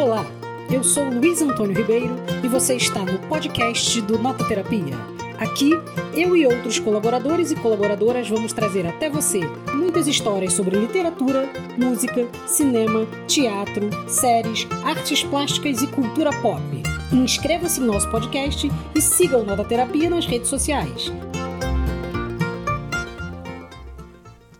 Olá, eu sou Luiz Antônio Ribeiro e você está no podcast do Nota Terapia. Aqui, eu e outros colaboradores e colaboradoras vamos trazer até você muitas histórias sobre literatura, música, cinema, teatro, séries, artes plásticas e cultura pop. Inscreva-se em nosso podcast e siga o Nota Terapia nas redes sociais.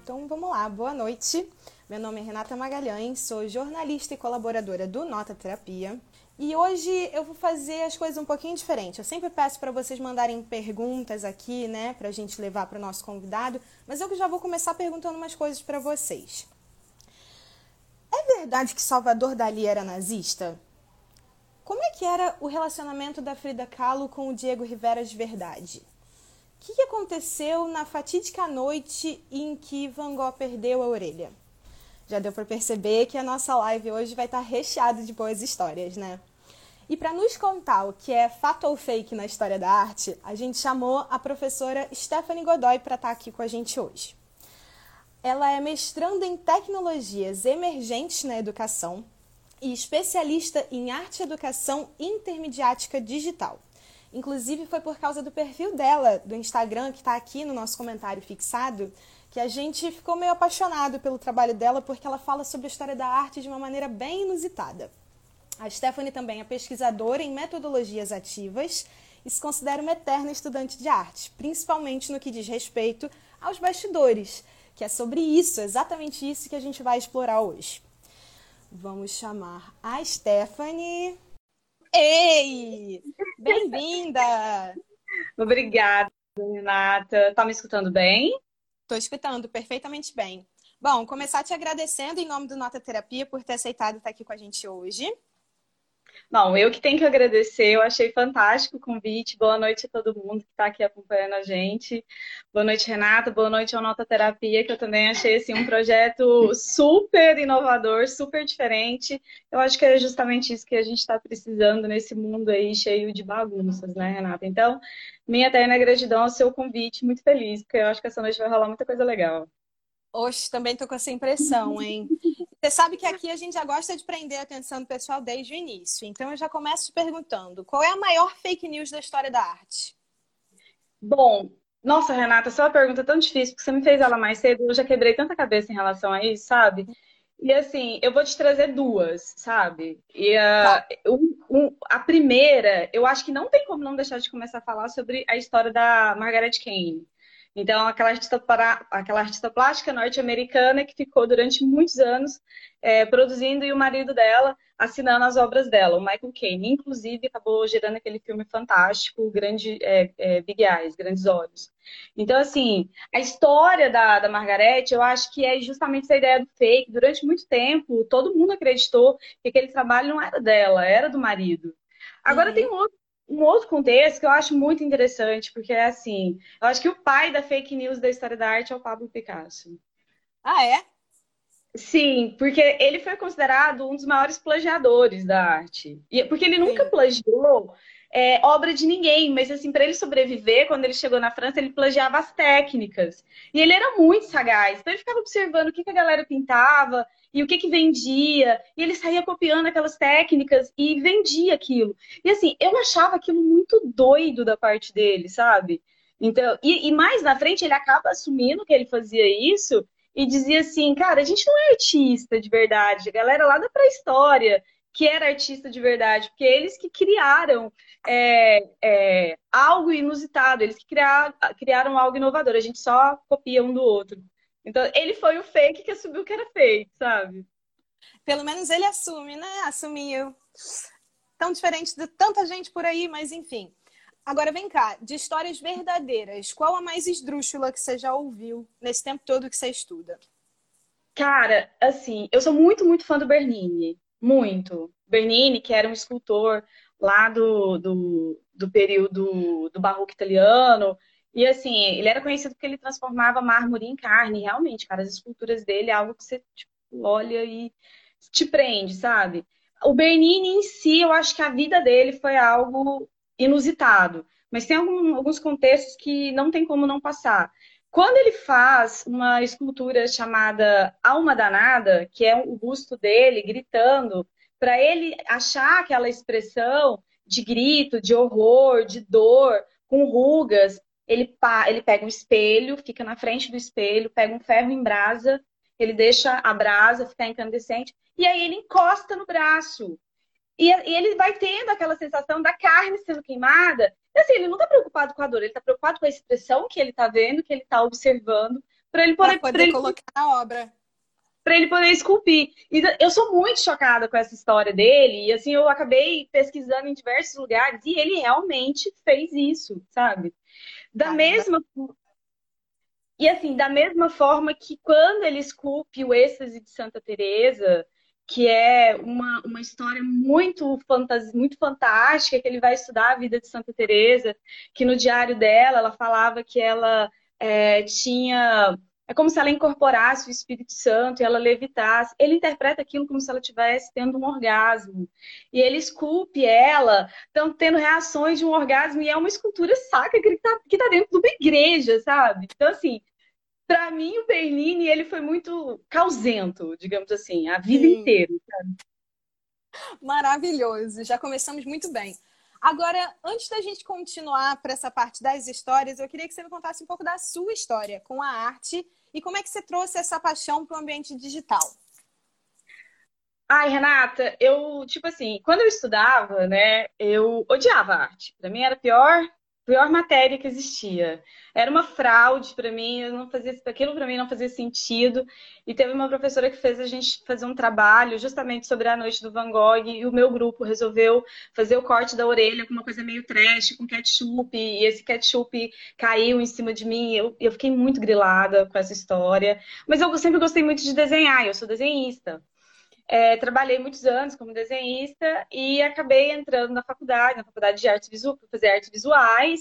Então vamos lá, boa noite. Meu nome é Renata Magalhães, sou jornalista e colaboradora do Nota Terapia. E hoje eu vou fazer as coisas um pouquinho diferente. Eu sempre peço para vocês mandarem perguntas aqui, né, para a gente levar para o nosso convidado, mas eu já vou começar perguntando umas coisas para vocês. É verdade que Salvador Dali era nazista? Como é que era o relacionamento da Frida Kahlo com o Diego Rivera de verdade? O que aconteceu na fatídica noite em que Van Gogh perdeu a orelha? Já deu para perceber que a nossa live hoje vai estar tá recheada de boas histórias, né? E para nos contar o que é fato ou fake na história da arte, a gente chamou a professora Stephanie Godoy para estar tá aqui com a gente hoje. Ela é mestranda em tecnologias emergentes na educação e especialista em arte educação intermediática digital. Inclusive, foi por causa do perfil dela, do Instagram, que está aqui no nosso comentário fixado, que a gente ficou meio apaixonado pelo trabalho dela porque ela fala sobre a história da arte de uma maneira bem inusitada. A Stephanie também é pesquisadora em metodologias ativas e se considera uma eterna estudante de arte, principalmente no que diz respeito aos bastidores, que é sobre isso, exatamente isso que a gente vai explorar hoje. Vamos chamar a Stephanie. Ei! Bem-vinda! Obrigada, Renata. Tá me escutando bem? Estou escutando perfeitamente bem. Bom, começar te agradecendo em nome do Nota Terapia por ter aceitado estar aqui com a gente hoje. Não, eu que tenho que agradecer, eu achei fantástico o convite. Boa noite a todo mundo que está aqui acompanhando a gente. Boa noite, Renata. Boa noite ao Nota Terapia, que eu também achei assim, um projeto super inovador, super diferente. Eu acho que é justamente isso que a gente está precisando nesse mundo aí cheio de bagunças, né, Renata? Então, minha eterna gratidão ao seu convite, muito feliz, porque eu acho que essa noite vai rolar muita coisa legal. Oxe, também tô com essa impressão, hein? Você sabe que aqui a gente já gosta de prender a atenção do pessoal desde o início. Então eu já começo te perguntando: qual é a maior fake news da história da arte? Bom, nossa, Renata, essa é uma pergunta tão difícil, porque você me fez ela mais cedo, eu já quebrei tanta cabeça em relação a isso, sabe? E assim, eu vou te trazer duas, sabe? E a, tá. um, um, a primeira, eu acho que não tem como não deixar de começar a falar sobre a história da Margaret Kane. Então, aquela artista, para, aquela artista plástica norte-americana que ficou durante muitos anos é, produzindo e o marido dela assinando as obras dela, o Michael Caine. Inclusive, acabou gerando aquele filme fantástico, grande, é, é, Big Eyes, Grandes Olhos. Então, assim, a história da, da Margarete, eu acho que é justamente essa ideia do fake. Durante muito tempo, todo mundo acreditou que aquele trabalho não era dela, era do marido. Agora, uhum. tem um outro um outro contexto que eu acho muito interessante, porque é assim, eu acho que o pai da fake news da história da arte é o Pablo Picasso. Ah, é? Sim, porque ele foi considerado um dos maiores plagiadores da arte. E, porque ele nunca Sim. plagiou é, obra de ninguém, mas assim, para ele sobreviver, quando ele chegou na França, ele plagiava as técnicas. E ele era muito sagaz, então ele ficava observando o que, que a galera pintava, e o que que vendia, e ele saía copiando aquelas técnicas e vendia aquilo. E assim, eu achava aquilo muito doido da parte dele, sabe? Então, e, e mais na frente ele acaba assumindo que ele fazia isso e dizia assim, cara, a gente não é artista de verdade, a galera lá da pré-história que era artista de verdade, porque eles que criaram é, é, algo inusitado, eles que criaram, criaram algo inovador, a gente só copia um do outro. Então, ele foi o fake que assumiu que era fake, sabe? Pelo menos ele assume, né? Assumiu. Tão diferente de tanta gente por aí, mas enfim. Agora vem cá, de histórias verdadeiras, qual a mais esdrúxula que você já ouviu nesse tempo todo que você estuda? Cara, assim, eu sou muito, muito fã do Bernini. Muito. Bernini, que era um escultor lá do, do, do período do barroco italiano, e assim, ele era conhecido porque ele transformava mármore em carne, realmente, cara, as esculturas dele é algo que você tipo, olha e te prende, sabe? O Bernini em si, eu acho que a vida dele foi algo inusitado, mas tem algum, alguns contextos que não tem como não passar. Quando ele faz uma escultura chamada Alma Danada, que é o busto dele gritando para ele achar aquela expressão de grito, de horror, de dor, com rugas, ele, ele pega um espelho, fica na frente do espelho, pega um ferro em brasa, ele deixa a brasa ficar incandescente, e aí ele encosta no braço. E, e ele vai tendo aquela sensação da carne sendo queimada. E assim, ele não está preocupado com a dor, ele está preocupado com a expressão que ele está vendo, que ele está observando, para ele poder, pra poder ele... colocar na obra para ele poder esculpir. E eu sou muito chocada com essa história dele, e assim, eu acabei pesquisando em diversos lugares, e ele realmente fez isso, sabe? Da mesma E assim, da mesma forma que quando ele esculpe o êxtase de Santa Teresa, que é uma, uma história muito, fantas... muito fantástica, que ele vai estudar a vida de Santa Teresa, que no diário dela ela falava que ela é, tinha é como se ela incorporasse o Espírito Santo e ela levitasse. Ele interpreta aquilo como se ela estivesse tendo um orgasmo. E ele esculpe ela, estão tendo reações de um orgasmo, e é uma escultura sacra que está tá dentro de uma igreja, sabe? Então, assim, para mim, o Bernini, ele foi muito causento, digamos assim, a vida Sim. inteira. Sabe? Maravilhoso, já começamos muito bem. Agora, antes da gente continuar para essa parte das histórias, eu queria que você me contasse um pouco da sua história com a arte e como é que você trouxe essa paixão para o ambiente digital? Ai, Renata, eu, tipo assim, quando eu estudava, né, eu odiava arte. Para mim era pior pior matéria que existia. Era uma fraude para mim, eu não fazia aquilo para mim não fazia sentido. E teve uma professora que fez a gente fazer um trabalho justamente sobre a noite do Van Gogh e o meu grupo resolveu fazer o corte da orelha com uma coisa meio trash, com ketchup, e esse ketchup caiu em cima de mim. Eu, eu fiquei muito grilada com essa história. Mas eu sempre gostei muito de desenhar, eu sou desenhista. É, trabalhei muitos anos como desenhista e acabei entrando na faculdade, na faculdade de artes visuais, para fazer artes visuais,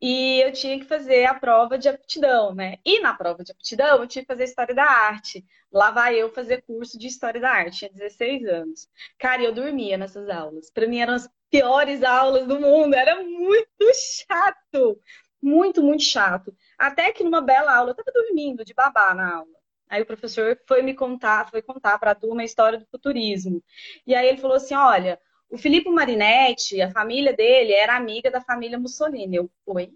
e eu tinha que fazer a prova de aptidão, né? E na prova de aptidão eu tinha que fazer história da arte. Lá vai eu fazer curso de história da arte, tinha 16 anos. Cara, eu dormia nessas aulas. Para mim eram as piores aulas do mundo, era muito chato. Muito, muito chato. Até que numa bela aula, eu tava dormindo de babá na aula. Aí o professor foi me contar, foi contar para a turma a história do futurismo. E aí ele falou assim: olha, o Filippo Marinetti, a família dele era amiga da família Mussolini. Eu, oi?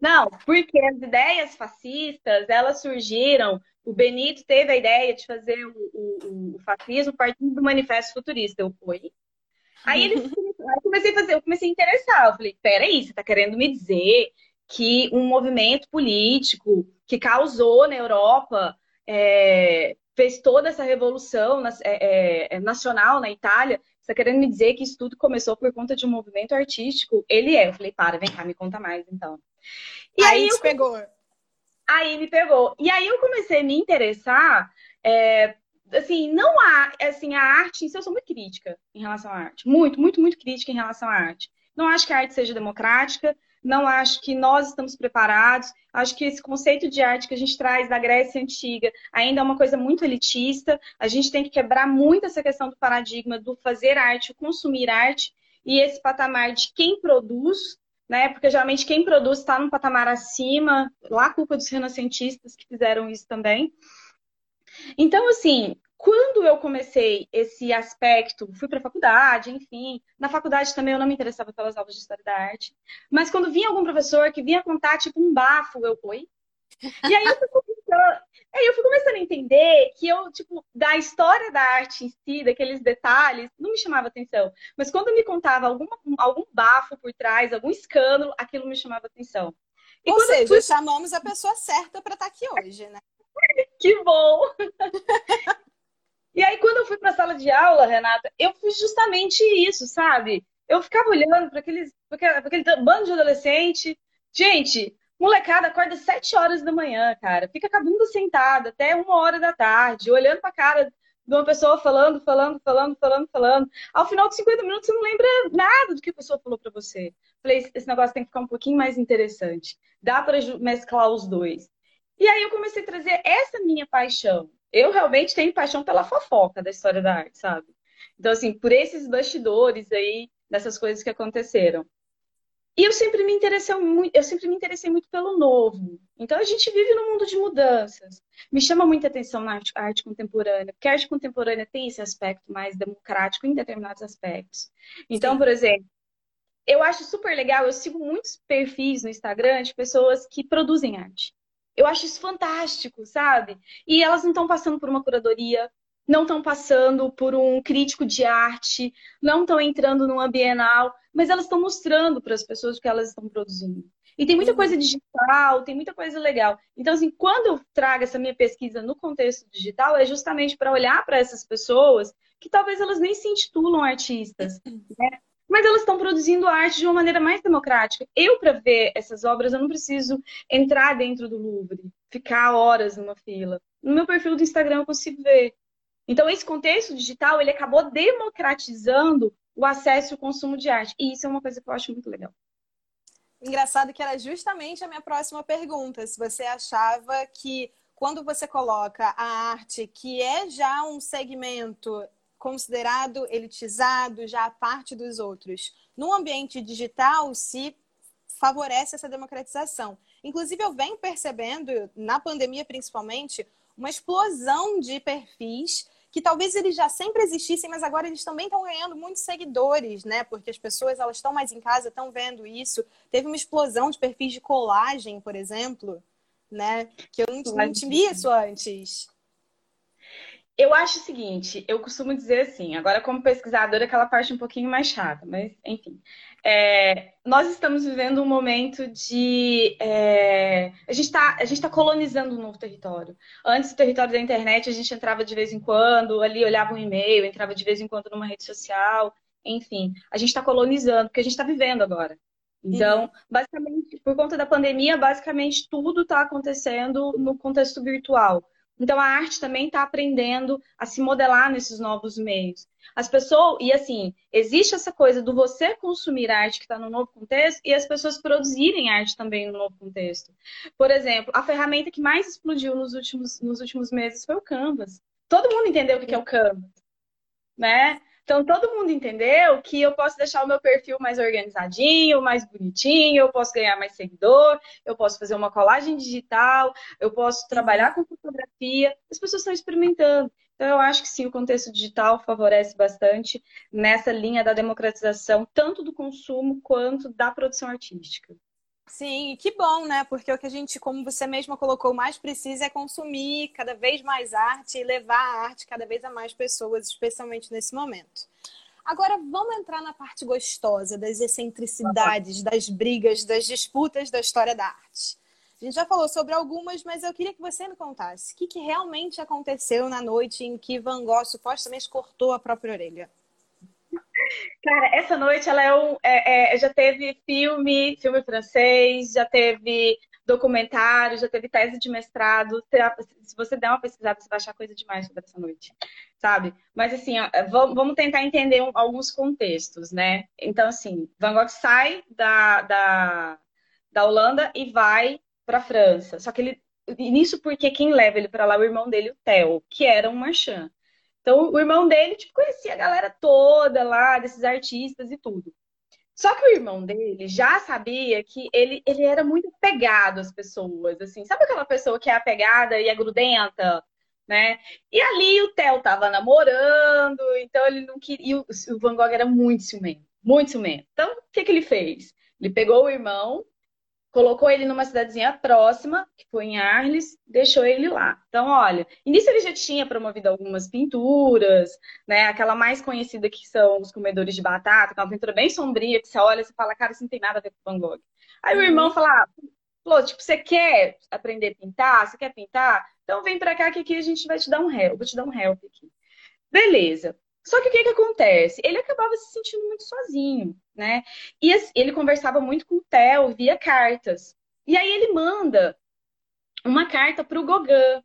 Não, porque as ideias fascistas, elas surgiram, o Benito teve a ideia de fazer o, o, o fascismo partindo do manifesto futurista. Eu, oi? Aí ele aí comecei a fazer, eu comecei a interessar. Eu falei, peraí, você está querendo me dizer que um movimento político que causou na Europa é, fez toda essa revolução é, é, é, nacional na Itália, você está querendo me dizer que isso tudo começou por conta de um movimento artístico? Ele é. Eu falei, para, vem cá, me conta mais então. E aí, aí eu... pegou. Aí me pegou. E aí eu comecei a me interessar. É, assim, não há. Assim, a arte em si, eu sou muito crítica em relação à arte. Muito, muito, muito crítica em relação à arte. Não acho que a arte seja democrática, não acho que nós estamos preparados. Acho que esse conceito de arte que a gente traz da Grécia Antiga ainda é uma coisa muito elitista. A gente tem que quebrar muito essa questão do paradigma do fazer arte, o consumir arte, e esse patamar de quem produz, né? Porque geralmente quem produz está num patamar acima, lá culpa dos renascentistas que fizeram isso também. Então, assim, quando eu comecei esse aspecto, fui para a faculdade, enfim, na faculdade também eu não me interessava pelas aulas de história da arte, mas quando vinha algum professor que vinha contar tipo um bafo, eu, oi? E aí eu fui começando, aí eu fui começando a entender que eu, tipo, da história da arte em si, daqueles detalhes, não me chamava atenção. Mas quando me contava algum, algum bafo por trás, algum escândalo, aquilo me chamava atenção. E Ou seja, fui... chamamos a pessoa certa para estar tá aqui hoje, né? que bom! E aí, quando eu fui para a sala de aula, Renata, eu fiz justamente isso, sabe? Eu ficava olhando para aqueles, pra aquele bando de adolescente. Gente, molecada acorda sete horas da manhã, cara. Fica com a bunda sentada até uma hora da tarde, olhando para a cara de uma pessoa falando, falando, falando, falando, falando. Ao final de 50 minutos, você não lembra nada do que a pessoa falou para você. Falei, esse negócio tem que ficar um pouquinho mais interessante. Dá para mesclar os dois. E aí eu comecei a trazer essa minha paixão eu realmente tenho paixão pela fofoca da história da arte, sabe? Então, assim, por esses bastidores aí, dessas coisas que aconteceram. E eu sempre me interessei muito, eu sempre me interessei muito pelo novo. Então a gente vive num mundo de mudanças. Me chama muita atenção na arte, arte, contemporânea, porque a arte contemporânea tem esse aspecto mais democrático em determinados aspectos. Então, Sim. por exemplo, eu acho super legal, eu sigo muitos perfis no Instagram de pessoas que produzem arte. Eu acho isso fantástico, sabe? E elas não estão passando por uma curadoria, não estão passando por um crítico de arte, não estão entrando num Bienal, mas elas estão mostrando para as pessoas o que elas estão produzindo. E tem muita uhum. coisa digital, tem muita coisa legal. Então, assim, quando eu trago essa minha pesquisa no contexto digital, é justamente para olhar para essas pessoas que talvez elas nem se intitulam artistas, né? Mas elas estão produzindo arte de uma maneira mais democrática. Eu, para ver essas obras, eu não preciso entrar dentro do Louvre, ficar horas numa fila. No meu perfil do Instagram eu consigo ver. Então, esse contexto digital, ele acabou democratizando o acesso e o consumo de arte. E isso é uma coisa que eu acho muito legal. Engraçado que era justamente a minha próxima pergunta. Se você achava que quando você coloca a arte, que é já um segmento considerado elitizado, já a parte dos outros, no ambiente digital se favorece essa democratização. Inclusive, eu venho percebendo, na pandemia principalmente, uma explosão de perfis que talvez eles já sempre existissem, mas agora eles também estão ganhando muitos seguidores, né? Porque as pessoas elas estão mais em casa, estão vendo isso. Teve uma explosão de perfis de colagem, por exemplo, né? Que eu não, não tinha isso antes. Eu acho o seguinte, eu costumo dizer assim, agora como pesquisadora, aquela parte um pouquinho mais chata, mas enfim. É, nós estamos vivendo um momento de. É, a gente está tá colonizando um novo território. Antes do território da internet, a gente entrava de vez em quando, ali olhava um e-mail, entrava de vez em quando numa rede social, enfim. A gente está colonizando, porque a gente está vivendo agora. Então, uhum. basicamente, por conta da pandemia, basicamente tudo está acontecendo no contexto virtual. Então a arte também está aprendendo a se modelar nesses novos meios. As pessoas, e assim, existe essa coisa do você consumir arte que está no novo contexto e as pessoas produzirem arte também no novo contexto. Por exemplo, a ferramenta que mais explodiu nos últimos, nos últimos meses foi o Canvas. Todo mundo entendeu o que é o Canvas, né? Então, todo mundo entendeu que eu posso deixar o meu perfil mais organizadinho, mais bonitinho, eu posso ganhar mais seguidor, eu posso fazer uma colagem digital, eu posso trabalhar com fotografia. As pessoas estão experimentando. Então, eu acho que sim, o contexto digital favorece bastante nessa linha da democratização, tanto do consumo quanto da produção artística. Sim, que bom, né? Porque o que a gente, como você mesma colocou, mais precisa é consumir cada vez mais arte e levar a arte cada vez a mais pessoas, especialmente nesse momento. Agora vamos entrar na parte gostosa das excentricidades, das brigas, das disputas da história da arte. A gente já falou sobre algumas, mas eu queria que você me contasse o que, que realmente aconteceu na noite em que Van Gogh supostamente cortou a própria orelha. Cara, essa noite ela é um. É, é, já teve filme, filme francês, já teve documentário, já teve tese de mestrado. Se você der uma pesquisada, você vai achar coisa demais sobre essa noite, sabe? Mas assim, ó, vamos tentar entender alguns contextos, né? Então, assim, Van Gogh sai da, da, da Holanda e vai para a França. Só que ele. Nisso porque quem leva ele para lá é o irmão dele, o Theo, que era um marchand. Então, o irmão dele, tipo, conhecia a galera toda lá, desses artistas e tudo. Só que o irmão dele já sabia que ele, ele era muito apegado às pessoas, assim. Sabe aquela pessoa que é apegada e é grudenta, né? E ali o Theo tava namorando, então ele não queria... O Van Gogh era muito ciumento, muito ciumento. Então, o que que ele fez? Ele pegou o irmão, colocou ele numa cidadezinha próxima, que foi em Arles, deixou ele lá. Então, olha, início ele já tinha promovido algumas pinturas, né? Aquela mais conhecida que são os comedores de batata, que é uma pintura bem sombria, que você olha e você fala, cara, isso não tem nada a ver com Van Gogh. Aí uhum. o irmão fala, ah, falou, tipo, você quer aprender a pintar? Você quer pintar? Então vem pra cá que aqui a gente vai te dar um help, vou te dar um help aqui. Beleza. Só que o que, que acontece? Ele acabava se sentindo muito sozinho, né? E ele conversava muito com o Theo via cartas. E aí ele manda uma carta para o Gauguin,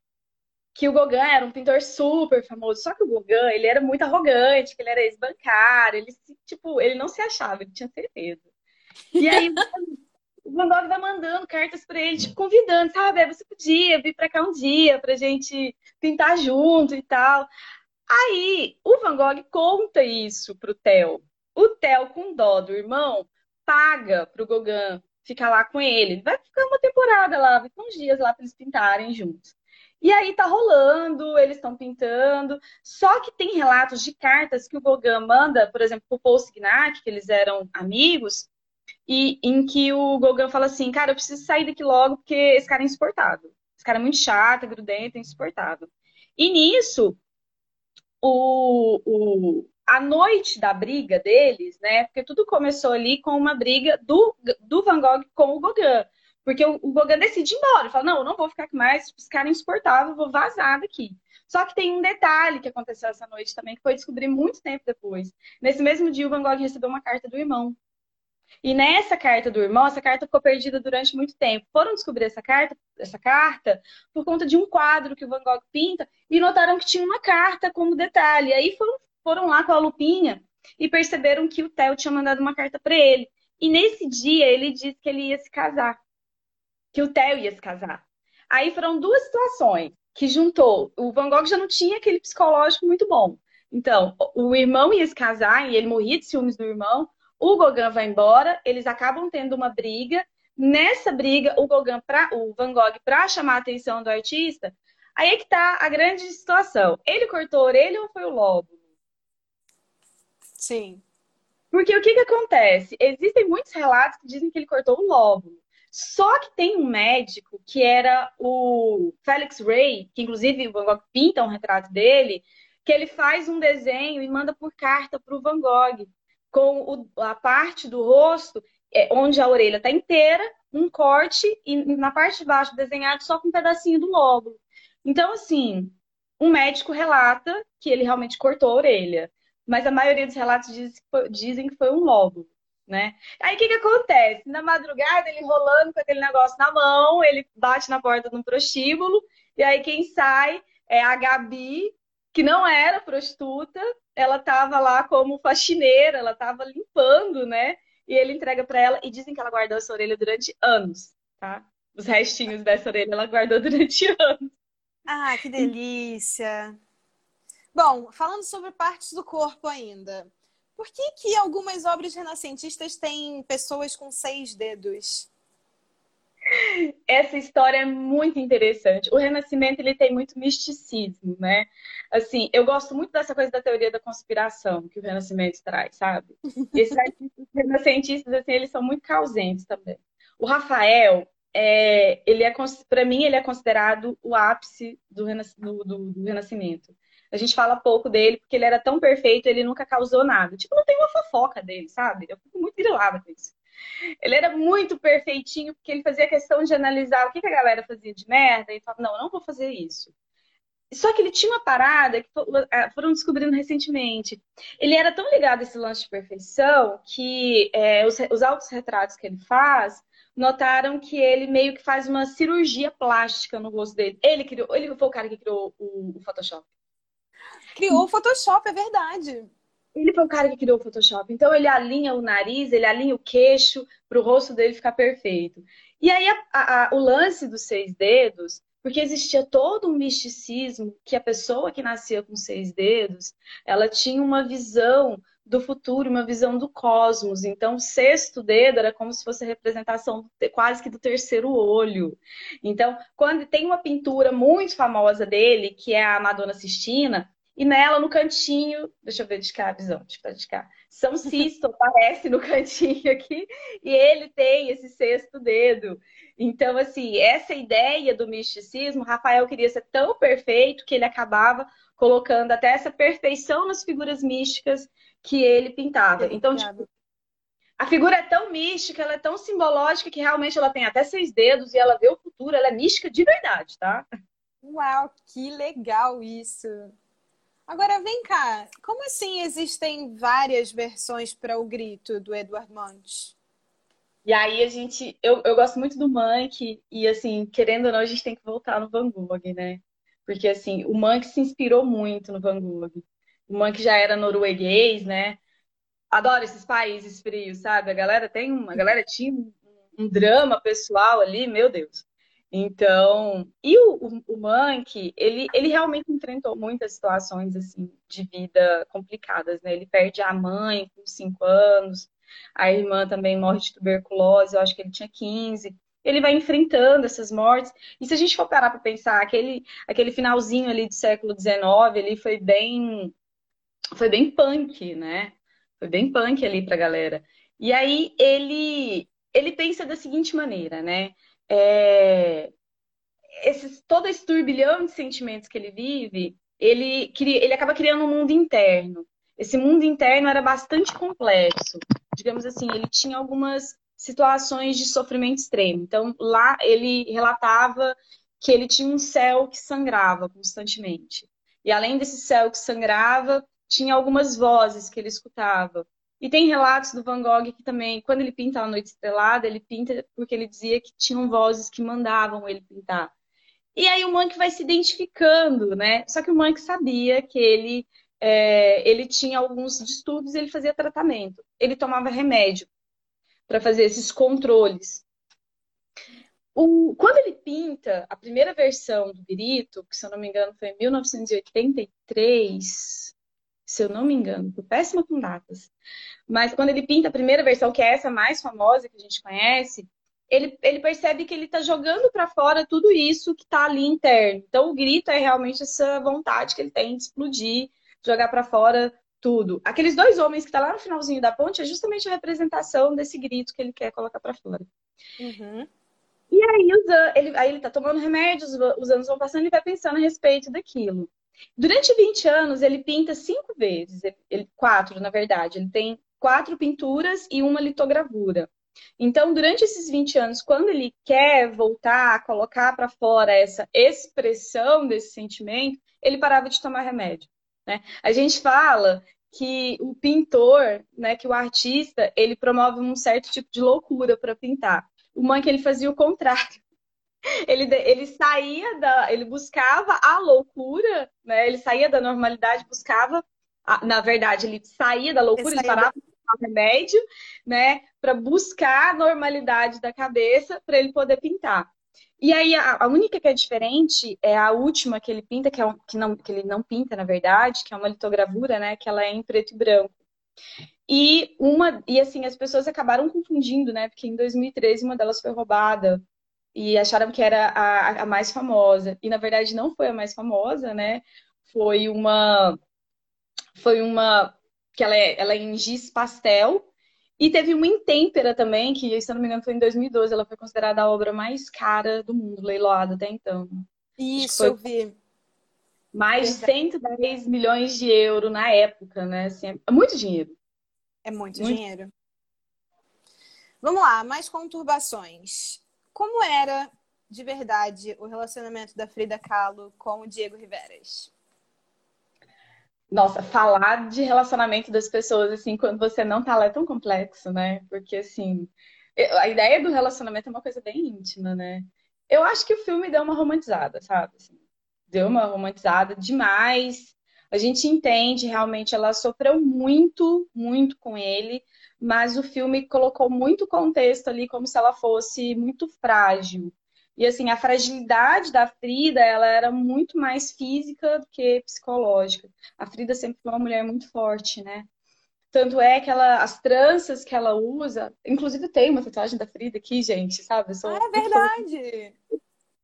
que o Gauguin era um pintor super famoso, só que o Gauguin, ele era muito arrogante, que ele era ex-bancário, ele, tipo, ele não se achava, ele tinha certeza. E aí o Van Gogh vai mandando cartas para ele, tipo, convidando, sabe, você podia vir para cá um dia pra gente pintar junto e tal. Aí, o Van Gogh conta isso pro Theo. O Theo, com dó do irmão, paga pro Gauguin ficar lá com ele. Vai ficar uma temporada lá, vai ficar uns dias lá para eles pintarem juntos. E aí tá rolando, eles estão pintando. Só que tem relatos de cartas que o Gauguin manda, por exemplo, pro Paul Signac, que eles eram amigos, e em que o Gauguin fala assim, cara, eu preciso sair daqui logo porque esse cara é insuportável. Esse cara é muito chato, é grudento, é insuportável. E nisso, o, o, a noite da briga deles, né? Porque tudo começou ali com uma briga do, do Van Gogh com o Gauguin. Porque o, o Gauguin decide ir embora. Ele fala, não, eu não vou ficar aqui mais, esse cara é insuportável, vou vazar daqui. Só que tem um detalhe que aconteceu essa noite também, que foi descobrir muito tempo depois. Nesse mesmo dia, o Van Gogh recebeu uma carta do irmão. E nessa carta do irmão, essa carta ficou perdida durante muito tempo. Foram descobrir essa carta, essa carta por conta de um quadro que o Van Gogh pinta e notaram que tinha uma carta como detalhe. Aí foram, foram lá com a lupinha e perceberam que o Theo tinha mandado uma carta para ele. E nesse dia ele disse que ele ia se casar, que o Theo ia se casar. Aí foram duas situações que juntou. O Van Gogh já não tinha aquele psicológico muito bom. Então, o irmão ia se casar e ele morria de ciúmes do irmão. O Gauguin vai embora, eles acabam tendo uma briga. Nessa briga, o Gauguin pra, o Van Gogh, para chamar a atenção do artista, aí é que tá a grande situação. Ele cortou a orelha ou foi o lobo? Sim. Porque o que, que acontece? Existem muitos relatos que dizem que ele cortou o lobo. Só que tem um médico que era o Felix Ray, que inclusive o Van Gogh pinta um retrato dele, que ele faz um desenho e manda por carta para o Van Gogh com o, a parte do rosto é, onde a orelha está inteira, um corte e na parte de baixo desenhado só com um pedacinho do lóbulo. Então, assim, um médico relata que ele realmente cortou a orelha, mas a maioria dos relatos diz dizem que foi um lóbulo. Né? Aí o que, que acontece? Na madrugada, ele rolando com aquele negócio na mão, ele bate na porta de um prostíbulo, e aí quem sai é a Gabi, que não era prostituta, ela estava lá como faxineira, ela estava limpando, né? E ele entrega para ela e dizem que ela guardou essa orelha durante anos, tá? Os restinhos dessa orelha ela guardou durante anos. Ah, que delícia! Bom, falando sobre partes do corpo ainda, por que que algumas obras renascentistas têm pessoas com seis dedos? Essa história é muito interessante. O Renascimento ele tem muito misticismo, né? Assim, eu gosto muito dessa coisa da teoria da conspiração que o Renascimento traz, sabe? Esses artistas renascentistas, assim, eles são muito causantes também. O Rafael, é, ele é para mim ele é considerado o ápice do, do, do, do, Renascimento. A gente fala pouco dele porque ele era tão perfeito, ele nunca causou nada. Tipo, não tem uma fofoca dele, sabe? Eu fico muito grilada com isso. Ele era muito perfeitinho, porque ele fazia questão de analisar o que, a galera fazia de merda e falava, não, eu não vou fazer isso. Só que ele tinha uma parada que foram descobrindo recentemente. Ele era tão ligado a esse lance de perfeição que é, os, os autorretratos que ele faz notaram que ele meio que faz uma cirurgia plástica no rosto dele. Ele criou, ele foi o cara que criou o, o Photoshop. Criou o Photoshop, é verdade. Ele foi o cara que criou o Photoshop. Então ele alinha o nariz, ele alinha o queixo para o rosto dele ficar perfeito. E aí a, a, o lance dos seis dedos, porque existia todo um misticismo que a pessoa que nascia com seis dedos, ela tinha uma visão do futuro, uma visão do cosmos. Então, o sexto dedo era como se fosse a representação quase que do terceiro olho. Então, quando tem uma pintura muito famosa dele, que é a Madonna Sistina, e nela, no cantinho, deixa eu ver de cá a visão, cá, de cá. São Sisto aparece no cantinho aqui e ele tem esse sexto dedo. Então, assim, essa ideia do misticismo, Rafael queria ser tão perfeito que ele acabava colocando até essa perfeição nas figuras místicas que ele pintava. Então, tipo, a figura é tão mística, ela é tão simbológica que realmente ela tem até seis dedos e ela vê o futuro, ela é mística de verdade, tá? Uau, que legal isso! Agora vem cá, como assim existem várias versões para o grito do Edward Munch? E aí a gente, eu, eu gosto muito do Mank e assim, querendo ou não, a gente tem que voltar no Van Gogh, né? Porque assim, o Mank se inspirou muito no Van Gogh. O Mank já era norueguês, né? Adoro esses países frios, sabe? A galera tem uma, a galera tinha um drama pessoal ali, meu Deus. Então, e o, o, o ele, ele realmente enfrentou muitas situações assim de vida complicadas, né? Ele perde a mãe com cinco anos, A irmã também morre de tuberculose, eu acho que ele tinha 15 ele vai enfrentando essas mortes. E se a gente for parar para pensar, aquele, aquele finalzinho ali do século XIX, ele foi bem, foi bem punk, né? Foi bem punk ali para a galera. E aí ele, ele pensa da seguinte maneira, né? É, esses, todo esse turbilhão de sentimentos que ele vive, ele, ele acaba criando um mundo interno. Esse mundo interno era bastante complexo. Digamos assim, ele tinha algumas situações de sofrimento extremo. Então, lá ele relatava que ele tinha um céu que sangrava constantemente. E além desse céu que sangrava, tinha algumas vozes que ele escutava. E tem relatos do Van Gogh que também, quando ele pinta a Noite Estrelada, ele pinta porque ele dizia que tinham vozes que mandavam ele pintar. E aí o Monk vai se identificando, né? Só que o Monk sabia que ele, é, ele tinha alguns distúrbios, ele fazia tratamento. Ele tomava remédio para fazer esses controles. O, quando ele pinta a primeira versão do Grito, que se eu não me engano foi em 1983, se eu não me engano, tô péssima com datas, mas quando ele pinta a primeira versão, que é essa mais famosa que a gente conhece, ele, ele percebe que ele está jogando para fora tudo isso que está ali interno. Então, o grito é realmente essa vontade que ele tem de explodir, jogar para fora tudo. Aqueles dois homens que tá lá no finalzinho da ponte é justamente a representação desse grito que ele quer colocar para fora. Uhum. E aí, ele, aí ele tá tomando remédios, os anos vão passando e vai pensando a respeito daquilo. Durante 20 anos, ele pinta cinco vezes, ele, quatro, na verdade. Ele tem quatro pinturas e uma litogravura. Então, durante esses 20 anos, quando ele quer voltar a colocar para fora essa expressão desse sentimento, ele parava de tomar remédio. Né? A gente fala que o pintor, né, que o artista, ele promove um certo tipo de loucura para pintar. O Mank ele fazia o contrário. Ele, ele saía da, ele buscava a loucura, né? Ele saía da normalidade, buscava, a, na verdade, ele saía da loucura, ele, ele parava de tomar remédio, né, para buscar a normalidade da cabeça para ele poder pintar. E aí, a, a, única que é diferente é a última que ele pinta, que, é um, que, não, que ele não pinta, na verdade, que é uma litogravura, né? Que ela é em preto e branco. E uma, e assim, as pessoas acabaram confundindo, né? Porque em 2013 uma delas foi roubada e acharam que era a, a mais famosa. E na verdade não foi a mais famosa, né? Foi uma. Foi uma. que ela é, ela é em giz pastel e teve uma Intempera também, que, se eu não me engano, foi em 2012. Ela foi considerada a obra mais cara do mundo, leiloada até então. Isso, eu vi. Mais de 110 milhões de euros na época, né? Assim, é muito dinheiro. É muito, muito dinheiro. Vamos lá, mais conturbações. Como era de verdade o relacionamento da Frida Kahlo com o Diego Riveras? Nossa, falar de relacionamento das pessoas, assim, quando você não tá lá é tão complexo, né? Porque, assim, a ideia do relacionamento é uma coisa bem íntima, né? Eu acho que o filme deu uma romantizada, sabe? Assim, deu uma romantizada demais. A gente entende, realmente, ela sofreu muito, muito com ele, mas o filme colocou muito contexto ali como se ela fosse muito frágil. E assim, a fragilidade da Frida, ela era muito mais física do que psicológica. A Frida sempre foi uma mulher muito forte, né? Tanto é que ela, as tranças que ela usa, inclusive tem uma tatuagem da Frida aqui, gente, sabe? ah, é verdade!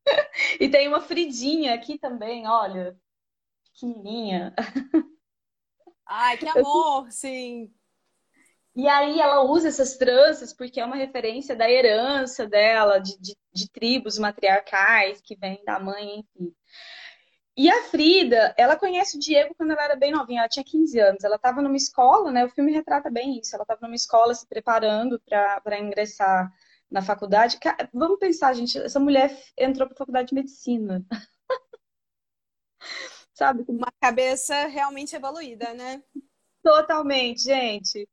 e tem uma Fridinha aqui também, olha, pequenininha. Ai, que amor, sim! E aí ela usa essas tranças porque é uma referência da herança dela, de, de, de tribos matriarcais que vem da mãe, enfim. E a Frida, ela conhece o Diego quando ela era bem novinha, ela tinha 15 anos. Ela estava numa escola, né? O filme retrata bem isso. Ela estava numa escola se preparando para ingressar na faculdade. Vamos pensar, gente, essa mulher entrou para a faculdade de medicina. Sabe? Uma cabeça realmente evoluída, né? Totalmente, gente.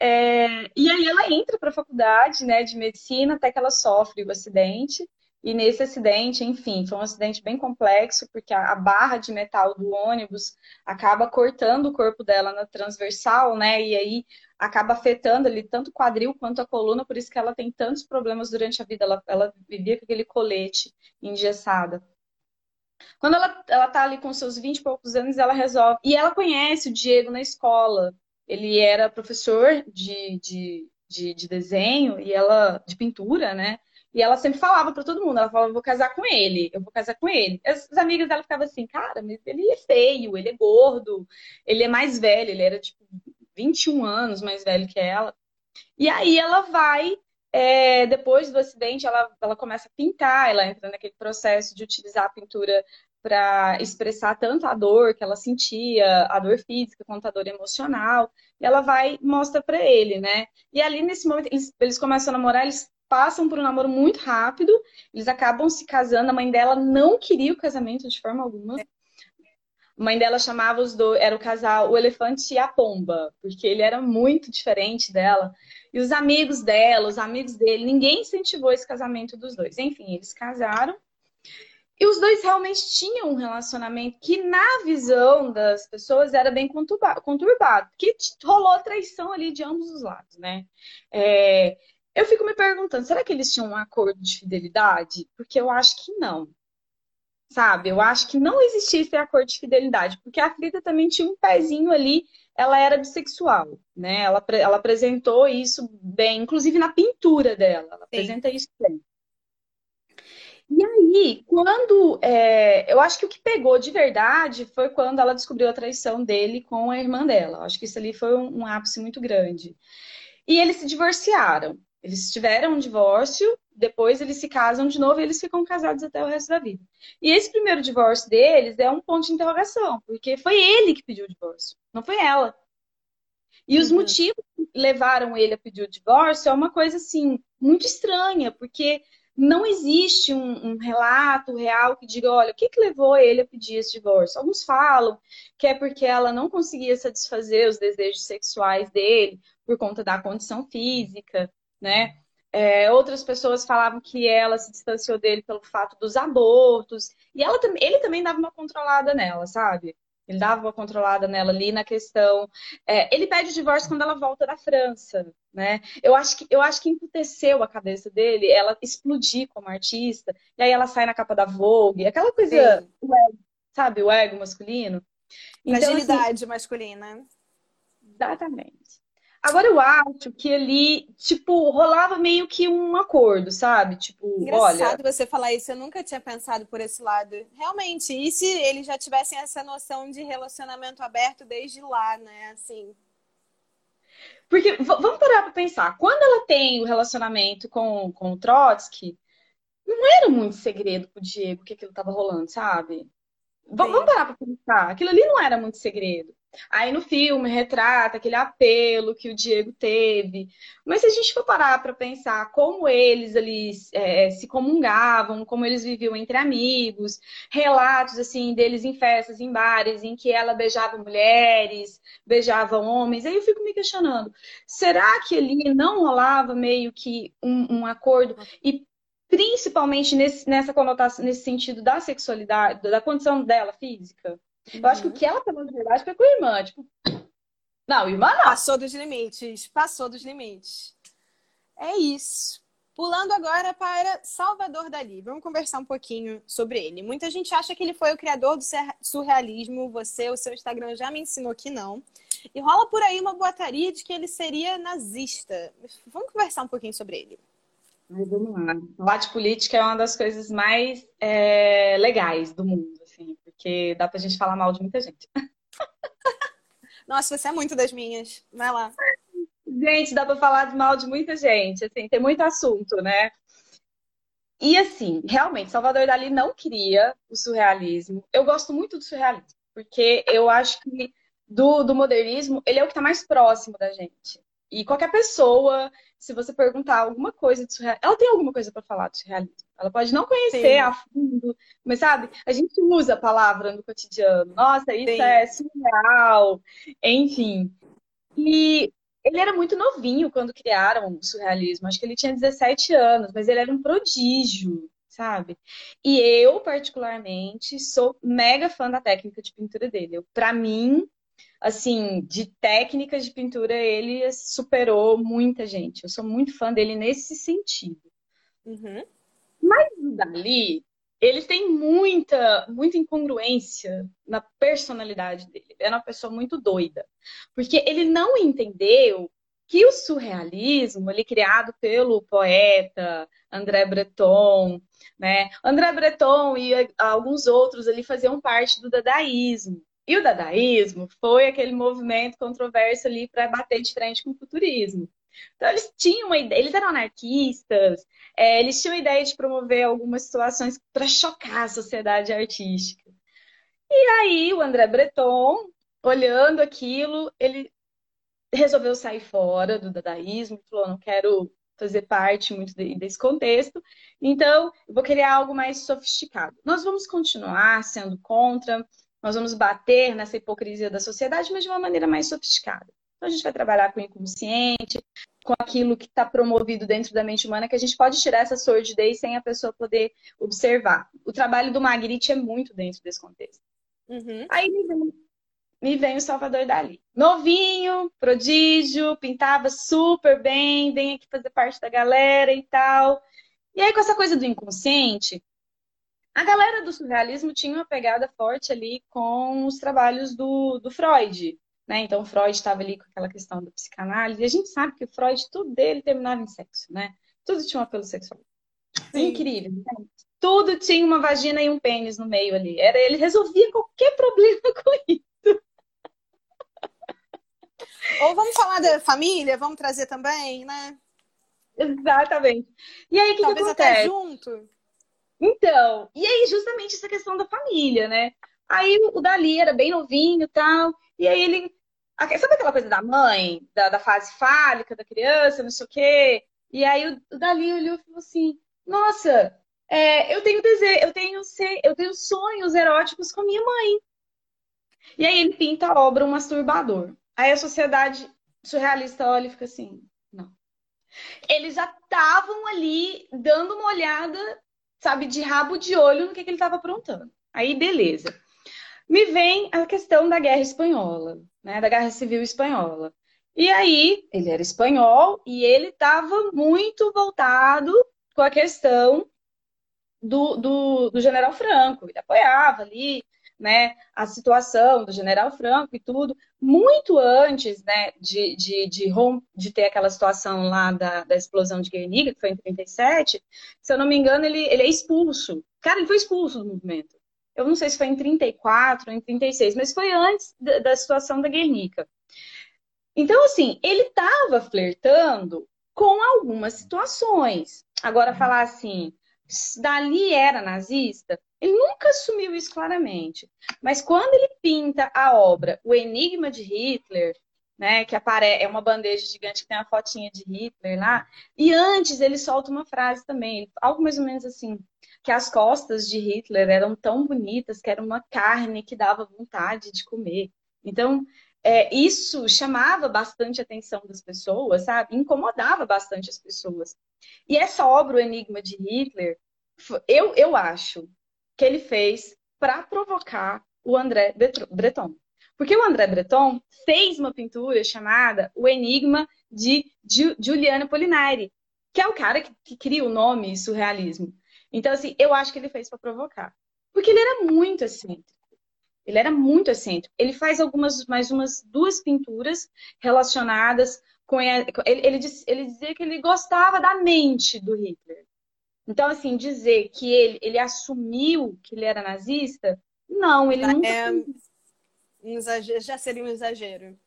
É, e aí ela entra para a faculdade né, de medicina até que ela sofre o acidente. E nesse acidente, enfim, foi um acidente bem complexo, porque a, barra de metal do ônibus acaba cortando o corpo dela na transversal, né? E aí acaba afetando ali tanto o quadril quanto a coluna, por isso que ela tem tantos problemas durante a vida. Ela, ela vivia com aquele colete engessada. Quando ela, ela tá ali com seus 20 e poucos anos, ela resolve. E ela conhece o Diego na escola. ele era professor de, de, de, de desenho e ela de pintura, né? E ela sempre falava para todo mundo, ela falava, vou casar com ele, eu vou casar com ele. As, as amigas dela ficavam assim, cara, mas ele é feio, ele é gordo, ele é mais velho, ele era tipo 21 anos mais velho que ela. E aí ela vai, é, depois do acidente, ela, ela começa a pintar, ela entra naquele processo de utilizar a pintura para expressar tanto a dor que ela sentia, a dor física quanto a dor emocional. E ela vai mostra para ele, né? E ali nesse momento eles, eles começam a namorar, eles passam por um namoro muito rápido, eles acabam se casando. A mãe dela não queria o casamento de forma alguma. A mãe dela chamava os dois, era o casal o elefante e a pomba, porque ele era muito diferente dela. E os amigos dela, os amigos dele, ninguém incentivou esse casamento dos dois. Enfim, eles casaram. E os dois realmente tinham um relacionamento que, na visão das pessoas, era bem conturbado, porque rolou traição ali de ambos os lados, né? É, eu fico me perguntando, será que eles tinham um acordo de fidelidade? Porque eu acho que não. Sabe? Eu acho que não existia esse acordo de fidelidade, porque a Frida também tinha um pezinho ali, ela era bissexual, né? Ela, ela apresentou isso bem, inclusive na pintura dela, ela Sim. apresenta isso bem. E aí, quando. É, eu acho que o que pegou de verdade foi quando ela descobriu a traição dele com a irmã dela. Eu acho que isso ali foi um, um ápice muito grande. E eles se divorciaram. Eles tiveram um divórcio, depois eles se casam de novo e eles ficam casados até o resto da vida. E esse primeiro divórcio deles é um ponto de interrogação, porque foi ele que pediu o divórcio, não foi ela. E os uhum. motivos que levaram ele a pedir o divórcio é uma coisa assim muito estranha, porque não existe um, um, relato real que diga, olha, o que, que levou ele a pedir esse divórcio? Alguns falam que é porque ela não conseguia satisfazer os desejos sexuais dele por conta da condição física né? É, outras pessoas falavam que ela se distanciou dele pelo fato dos abortos. E ela, ele também dava uma controlada nela, sabe? Ele dava uma controlada nela ali na questão. É, ele pede o divórcio quando ela volta da França, né? Eu acho que eu acho que emputeceu a cabeça dele, ela explodir como artista, e aí ela sai na capa da Vogue, aquela coisa, o ego, sabe, o ego masculino. Então, Fragilidade assim, masculina. Exatamente. Agora eu acho que ali, tipo, rolava meio que um acordo, sabe? Tipo, Engraçado olha... você falar isso, eu nunca tinha pensado por esse lado. Realmente, e se eles já tivessem essa noção de relacionamento aberto desde lá, né? Assim. Porque, vamos parar pra pensar, quando ela tem o relacionamento com, com o Trotsky, não era muito segredo pro Diego que aquilo tava rolando, sabe? Sim. Vamos parar pra pensar, aquilo ali não era muito segredo. Aí no filme retrata aquele apelo que o Diego teve. Mas se a gente for parar para pensar como eles ali é, se comungavam, como eles viviam entre amigos, relatos assim deles em festas, em bares, em que ela beijava mulheres, beijava homens, aí eu fico me questionando: será que ali não rolava meio que um, um acordo? E principalmente nesse, nessa conotação, nesse sentido da sexualidade, da condição dela física? Uhum. Eu acho que o que ela falou de verdade foi com a irmã. Tipo, não, irmã não. Passou dos limites. Passou dos limites. É isso. Pulando agora para Salvador Dali. Vamos conversar um pouquinho sobre ele. Muita gente acha que ele foi o criador do surrealismo. Você, o seu Instagram já me ensinou que não. E rola por aí uma boataria de que ele seria nazista. Vamos conversar um pouquinho sobre ele. Mas vamos lá. Falar de política é uma das coisas mais é, legais do mundo porque dá pra gente falar mal de muita gente. Nossa, você é muito das minhas. Vai lá. Gente, dá pra falar mal de muita gente, assim, tem muito assunto, né? E assim, realmente, Salvador Dali não queria o surrealismo. Eu gosto muito do surrealismo, porque eu acho que do, do modernismo, ele é o que está mais próximo da gente. E qualquer pessoa, se você perguntar alguma coisa de surrealismo, ela tem alguma coisa para falar de surrealismo. Ela pode não conhecer Sim. a fundo, mas sabe, a gente usa a palavra no cotidiano. Nossa, isso Sim. é surreal, enfim. E ele era muito novinho quando criaram o surrealismo. Acho que ele tinha 17 anos, mas ele era um prodígio, sabe? E eu, particularmente, sou mega fã da técnica de pintura dele. Para mim, assim, de técnicas de pintura, ele superou muita gente. Eu sou muito fã dele nesse sentido. Uhum. Mas o Dali, ele tem muita, muita incongruência na personalidade dele. Ele era uma pessoa muito doida. Porque ele não entendeu que o surrealismo, ele criado pelo poeta André Breton, né? André Breton e alguns outros ali faziam parte do dadaísmo. E o dadaísmo foi aquele movimento controverso ali para bater de frente com o futurismo. Então, eles tinham uma ideia, eles eram anarquistas, é, eles tinham a ideia de promover algumas situações para chocar a sociedade artística. E aí, o André Breton, olhando aquilo, ele resolveu sair fora do dadaísmo, falou: não quero fazer parte muito desse contexto, então vou criar algo mais sofisticado. Nós vamos continuar sendo contra, nós vamos bater nessa hipocrisia da sociedade, mas de uma maneira mais sofisticada. Então a gente vai trabalhar com o inconsciente, com aquilo que está promovido dentro da mente humana, que a gente pode tirar essa sordidez sem a pessoa poder observar. O trabalho do Magritte é muito dentro desse contexto. Uhum. Aí me vem o Salvador Dali. Novinho, prodígio, pintava super bem, vem aqui fazer parte da galera e tal. E aí, com essa coisa do inconsciente, a galera do surrealismo tinha uma pegada forte ali com os trabalhos do, do Freud. Né? Então, Freud estava ali com aquela questão da psicanálise. E a gente sabe que o Freud, tudo dele terminava em sexo, né? Tudo tinha um apelo sexual. Sim. Incrível. Né? Tudo tinha uma vagina e um pênis no meio ali. Era, ele resolvia qualquer problema com isso. Ou vamos falar da família, vamos trazer também, né? Exatamente. E aí, o que, Talvez que acontece? até junto. Então, e aí justamente essa questão da família, né? Aí o Dali era bem novinho e tal, e aí ele... Sabe aquela coisa da mãe, da, da fase fálica da criança, não sei o quê? E aí o, o Dali olhou e falou assim, nossa, é, eu tenho desejo, eu tenho, eu tenho sonhos eróticos com minha mãe. E aí ele pinta a obra Um Masturbador. Aí a sociedade surrealista olha e fica assim, não. Eles já estavam ali dando uma olhada, sabe, de rabo de olho no que, que ele estava aprontando. Aí, beleza. Me vem a questão da Guerra Espanhola, né, da Guerra Civil Espanhola. E aí, ele era espanhol e ele estava muito voltado com a questão do, do, do general Franco. Ele apoiava ali né, a situação do general Franco e tudo, muito antes né, de, de, de, de ter aquela situação lá da, da explosão de Guernica, que foi em 37, se eu não me engano, ele, ele é expulso. Cara, ele foi expulso do movimento. Eu não sei se foi em 34 ou em 36, mas foi antes da, da situação da Guernica. Então, assim, ele estava flertando com algumas situações. Agora, falar assim, dali era nazista, ele nunca assumiu isso claramente. Mas quando ele pinta a obra O Enigma de Hitler, né, que aparece, é uma bandeja gigante que tem a fotinha de Hitler lá, e antes ele solta uma frase também, algo mais ou menos assim, que as costas de Hitler eram tão bonitas que era uma carne que dava vontade de comer. Então, é, isso chamava bastante a atenção das pessoas, sabe? Incomodava bastante as pessoas. E essa obra, O Enigma de Hitler, eu, eu acho que ele fez para provocar o André Breton. Porque o André Breton fez uma pintura chamada O Enigma de Giuliano Polinari, que é o cara que, que cria o nome surrealismo. Então, assim, eu acho que ele fez para provocar. Porque ele era muito excêntrico. Ele era muito excêntrico. Ele faz algumas, mais umas duas pinturas relacionadas com. Ele, ele, ele dizia que ele gostava da mente do Hitler. Então, assim, dizer que ele, ele assumiu que ele era nazista, não, ele nunca. É, um exagero, já seria um exagero.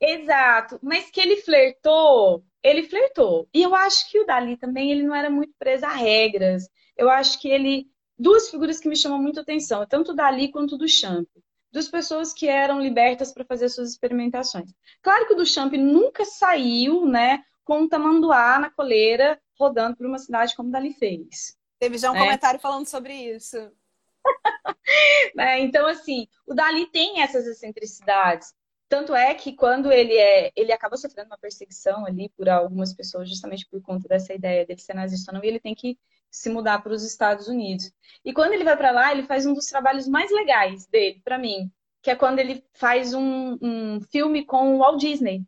Exato, mas que ele flertou, ele flertou. E eu acho que o Dali também, ele não era muito preso a regras. Eu acho que ele. Duas figuras que me chamam muito atenção, tanto o Dali quanto o do Champ. Duas pessoas que eram libertas para fazer suas experimentações. Claro que o do Champ nunca saiu, né, com um tamanduá na coleira rodando por uma cidade como Dali fez. Teve já um né? comentário falando sobre isso. né? Então, assim, o Dali tem essas excentricidades. Tanto é que quando ele é, ele acaba sofrendo uma perseguição ali por algumas pessoas, justamente por conta dessa ideia dele ser nazista não, e ele tem que se mudar para os Estados Unidos. E quando ele vai para lá, ele faz um dos trabalhos mais legais dele, para mim, que é quando ele faz um, um filme com o Walt Disney.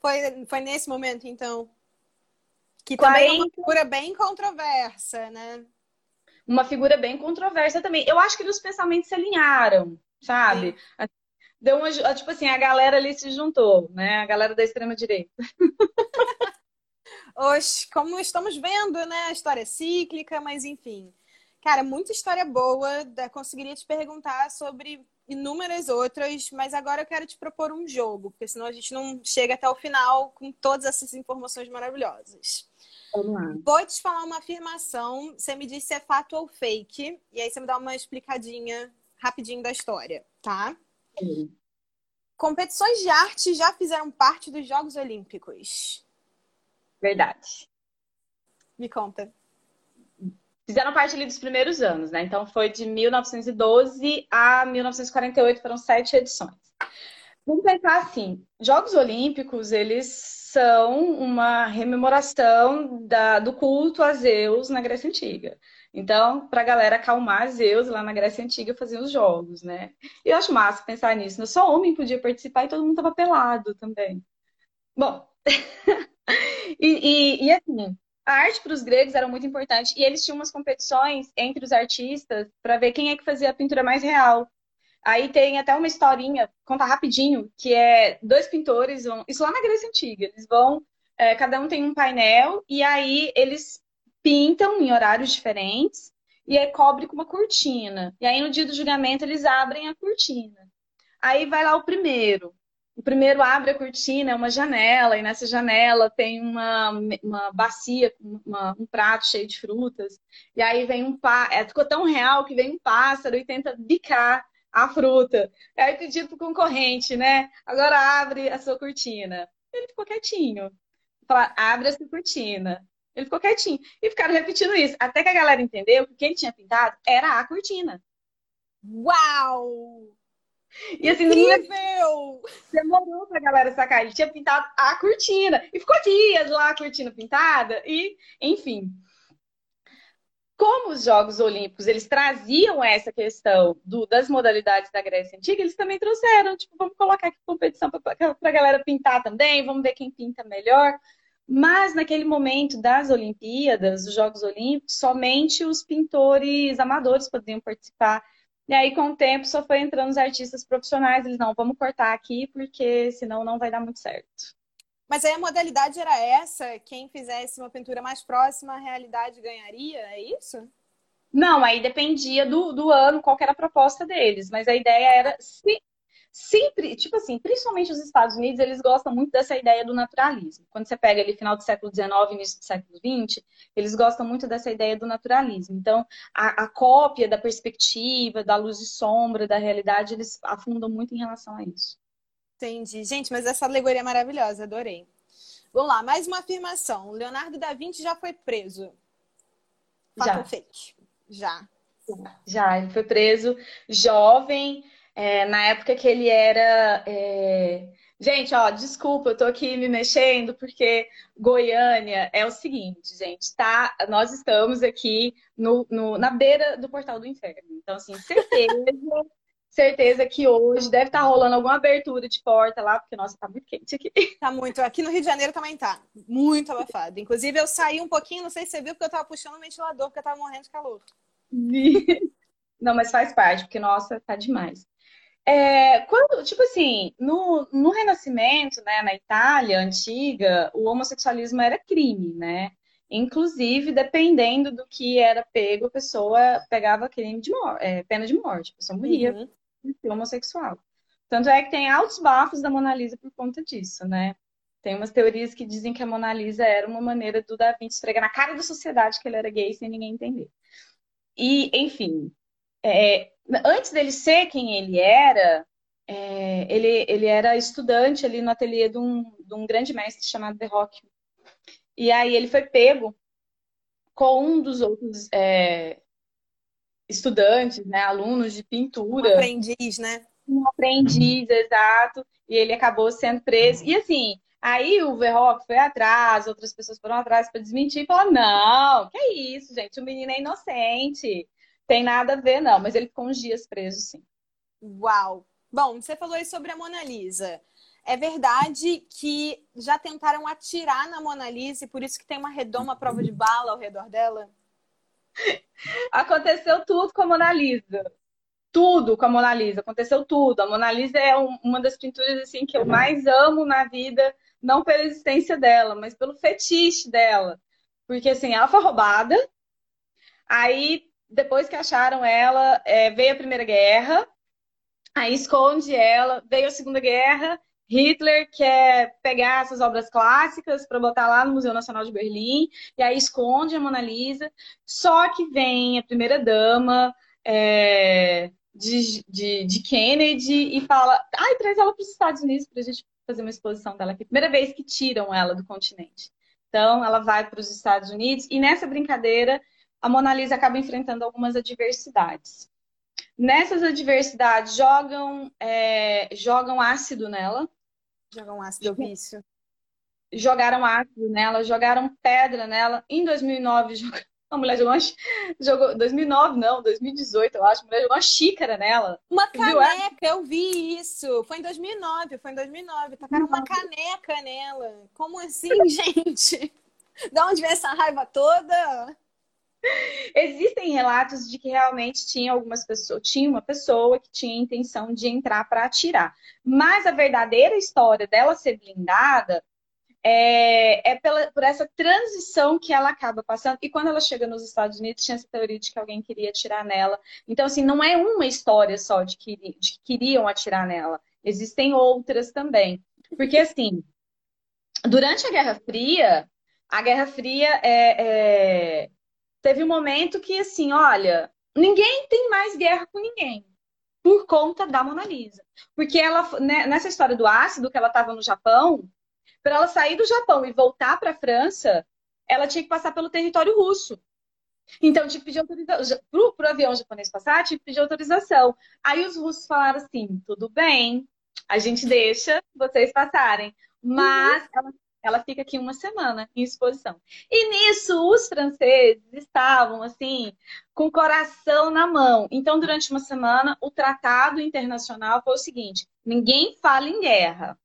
Foi, foi nesse momento, então? Que 40... também é uma figura bem controversa, né? uma figura bem controversa também. Eu acho que os pensamentos se alinharam, sabe? Sim. Deu uma, tipo assim, a galera ali se juntou, né? A galera da extrema direita. Oxe, como estamos vendo, né? A história é cíclica, mas enfim. Cara, muita história boa. Conseguiria te perguntar sobre inúmeras outras, mas agora eu quero te propor um jogo, porque senão a gente não chega até o final com todas essas informações maravilhosas. Vamos lá. Vou te falar uma afirmação, você me diz se é fato ou fake, e aí você me dá uma explicadinha rapidinho da história, tá? Sim. Competições de arte já fizeram parte dos Jogos Olímpicos. Verdade. Me conta. Fizeram parte ali dos primeiros anos, né? Então foi de 1912 a 1948, foram sete edições. Vamos pensar assim, Jogos Olímpicos, eles são uma rememoração da, do culto a Zeus na Grécia Antiga. Então, para a galera acalmar Zeus lá na Grécia Antiga, faziam os jogos, né? E eu acho massa pensar nisso. Né? só homem podia participar e todo mundo tava pelado também. Bom, e, e, e, assim, a arte para os gregos era muito importante. E eles tinham umas competições entre os artistas para ver quem é que fazia a pintura mais real. Aí tem até uma historinha, conta rapidinho, que é dois pintores vão. Isso lá na Grécia Antiga. Eles vão. É, cada um tem um painel, e aí eles pintam em horários diferentes e aí cobre com uma cortina. E aí no dia do julgamento eles abrem a cortina. Aí vai lá o primeiro. O primeiro abre a cortina, é uma janela, e nessa janela tem uma, uma bacia com um prato cheio de frutas. E aí vem um pássaro, é, ficou tão real que vem um pássaro e tenta bicar a fruta. Aí pediu pro concorrente, né? Agora abre a sua cortina. Ele ficou quietinho. Fala, abre a sua cortina. Ele ficou quietinho. E ficaram repetindo isso. Até que a galera entendeu que o que ele tinha pintado era a cortina. Uau! E assim, Incrível! demorou pra galera sacar. Ele tinha pintado a cortina. E ficou dias lá a cortina pintada. E, enfim. Como os Jogos Olímpicos, eles traziam essa questão do, das modalidades da Grécia Antiga, eles também trouxeram, tipo, vamos colocar aqui competição para a galera pintar também, vamos ver quem pinta melhor. Mas naquele momento das Olimpíadas, dos Jogos Olímpicos, somente os pintores amadores podiam participar. E aí, com o tempo, só foi entrando os artistas profissionais. Eles, não, vamos cortar aqui, porque senão não vai dar muito certo. Mas aí a modalidade era essa? Quem fizesse uma pintura mais próxima à realidade ganharia? É isso? Não, aí dependia do, do ano, qual era a proposta deles. Mas a ideia era, se, sempre, tipo assim, principalmente os Estados Unidos, eles gostam muito dessa ideia do naturalismo. Quando você pega ali final do século XIX, início do século XX, eles gostam muito dessa ideia do naturalismo. Então, a, a cópia da perspectiva, da luz e sombra, da realidade, eles afundam muito em relação a isso. Entendi. Gente, mas essa alegoria é maravilhosa, adorei. Vamos lá, mais uma afirmação. Leonardo da Vinci já foi preso. Fato já. fake? Já. Já, ele foi preso jovem, é, na época que ele era. É... Gente, ó, desculpa, eu tô aqui me mexendo, porque Goiânia é o seguinte, gente, tá? Nós estamos aqui no, no na beira do portal do inferno. Então, assim, certeza. certeza que hoje deve estar tá rolando alguma abertura de porta lá, porque, nossa, tá muito quente aqui. Tá muito. Aqui no Rio de Janeiro também tá. Muito abafado. Inclusive, eu saí um pouquinho, não sei se você viu, porque eu tava puxando o ventilador, porque eu tava morrendo de calor. Não, mas faz parte, porque, nossa, tá demais. É, quando, tipo assim, no, no Renascimento, né, na Itália antiga, o homossexualismo era crime, né? Inclusive, dependendo do que era pego, a pessoa pegava crime de morte, é, pena de morte, a pessoa morria uhum. homossexual. Tanto é que tem altos bafos da Mona Lisa por conta disso, né? Tem umas teorias que dizem que a Mona Lisa era uma maneira do Da Vinci esfregar na cara da sociedade que ele era gay sem ninguém entender. E, enfim, é, antes dele ser quem ele era, é, ele, ele era estudante ali no ateliê de um, de um grande mestre chamado Verrocchio. E aí ele foi pego com um dos outros é, estudantes, né, alunos de pintura. Um aprendiz, né? Um aprendiz, exato. E ele acabou sendo preso. E assim, aí o Verrock foi atrás, outras pessoas foram atrás para desmentir e falaram: não, que é isso, gente, o menino é inocente. Tem nada a ver, não, mas ele ficou uns dias preso, sim. Uau! Bom, você falou aí sobre a Mona Lisa. É verdade que já tentaram atirar na Mona Lisa e por isso que tem uma redoma prova de bala ao redor dela? Aconteceu tudo com a Mona Lisa. Tudo com a Mona Lisa. Aconteceu tudo. A Mona Lisa é uma das pinturas assim que eu mais amo na vida, não pela existência dela, mas pelo fetiche dela. Porque assim, ela foi roubada. Aí, depois que acharam ela, é, veio a Primeira Guerra. Aí esconde ela, veio a Segunda Guerra Hitler quer pegar essas obras clássicas para botar lá no Museu Nacional de Berlim, e aí esconde a Mona Lisa. Só que vem a primeira-dama é, de, de, de, Kennedy e fala: ai, traz ela para os Estados Unidos para a gente fazer uma exposição dela aqui. Primeira vez que tiram ela do continente. Então, ela vai para os Estados Unidos, e nessa brincadeira, a Mona Lisa acaba enfrentando algumas adversidades. Nessas adversidades, jogam, é, jogam ácido nela. Jogam ácido, eu vi isso. Jogaram ácido nela, jogaram pedra nela. Em 2009, a mulher jogou, uma, jogou 2009 não, 2018 eu acho, a mulher jogou uma xícara nela. Uma caneca, eu vi isso. Foi em 2009, foi em 2009. Tacaram uma caneca nela. Como assim, gente? De onde vem essa raiva toda? Existem relatos de que realmente tinha algumas pessoas, tinha uma pessoa que tinha intenção de entrar para atirar. Mas a verdadeira história dela ser blindada é, é pela, por essa transição que ela acaba passando. E quando ela chega nos Estados Unidos, tinha essa teoria de que alguém queria atirar nela. Então, assim, não é uma história só de que, de que queriam atirar nela. Existem outras também. Porque, assim, durante a Guerra Fria, a Guerra Fria é, é teve um momento que, assim, olha, ninguém tem mais guerra com ninguém por conta da Mona Lisa. Porque ela, né, nessa história do ácido, que ela estava no Japão, para ela sair do Japão e voltar para a França, ela tinha que passar pelo território russo. Então, tinha que pedir autorização. Para o avião japonês passar, tinha que pedir autorização. Aí os russos falaram assim: tudo bem, a gente deixa vocês passarem. Mas uhum. ela ela fica aqui uma semana em exposição. E nisso, os franceses estavam, assim, com o coração na mão. Então, durante uma semana, o tratado internacional foi o seguinte: ninguém fala em guerra.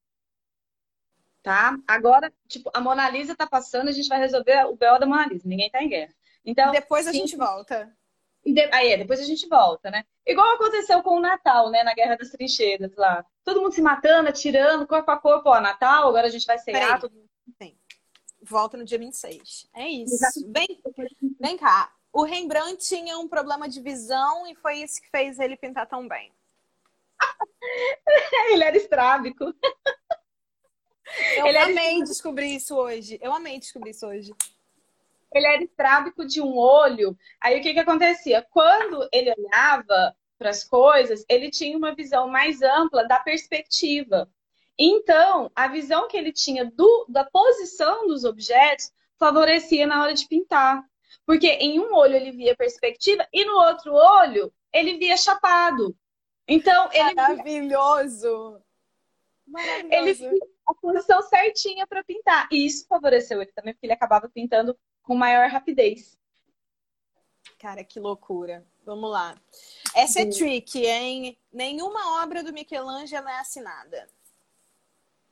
Tá? Agora, tipo, a Mona Lisa tá passando, a gente vai resolver o BO da Mona Lisa. Ninguém tá em guerra. Então, depois a sim, gente volta. De... Aí, depois a gente volta, né? Igual aconteceu com o Natal, né? Na Guerra das Trincheiras lá. Todo mundo se matando, atirando, corpo a corpo. Ó, Natal, agora a gente vai cear. Todo... Sim. Volta no dia 26. É isso. Vem, vem cá. O Rembrandt tinha um problema de visão e foi isso que fez ele pintar tão bem. ele era estrábico. Eu ele amei era... descobrir isso hoje. Eu amei descobrir isso hoje. Ele era estrábico de um olho. Aí o que, que acontecia? Quando ele olhava para as coisas, ele tinha uma visão mais ampla da perspectiva. Então, a visão que ele tinha do, da posição dos objetos favorecia na hora de pintar. Porque em um olho ele via perspectiva e no outro olho ele via chapado. Então, ele Maravilhoso! Maravilhoso. Ele via a posição certinha para pintar. E isso favoreceu ele também, porque ele acabava pintando com maior rapidez. Cara, que loucura. Vamos lá. Essa é trick, hein? Nenhuma obra do Michelangelo é assinada.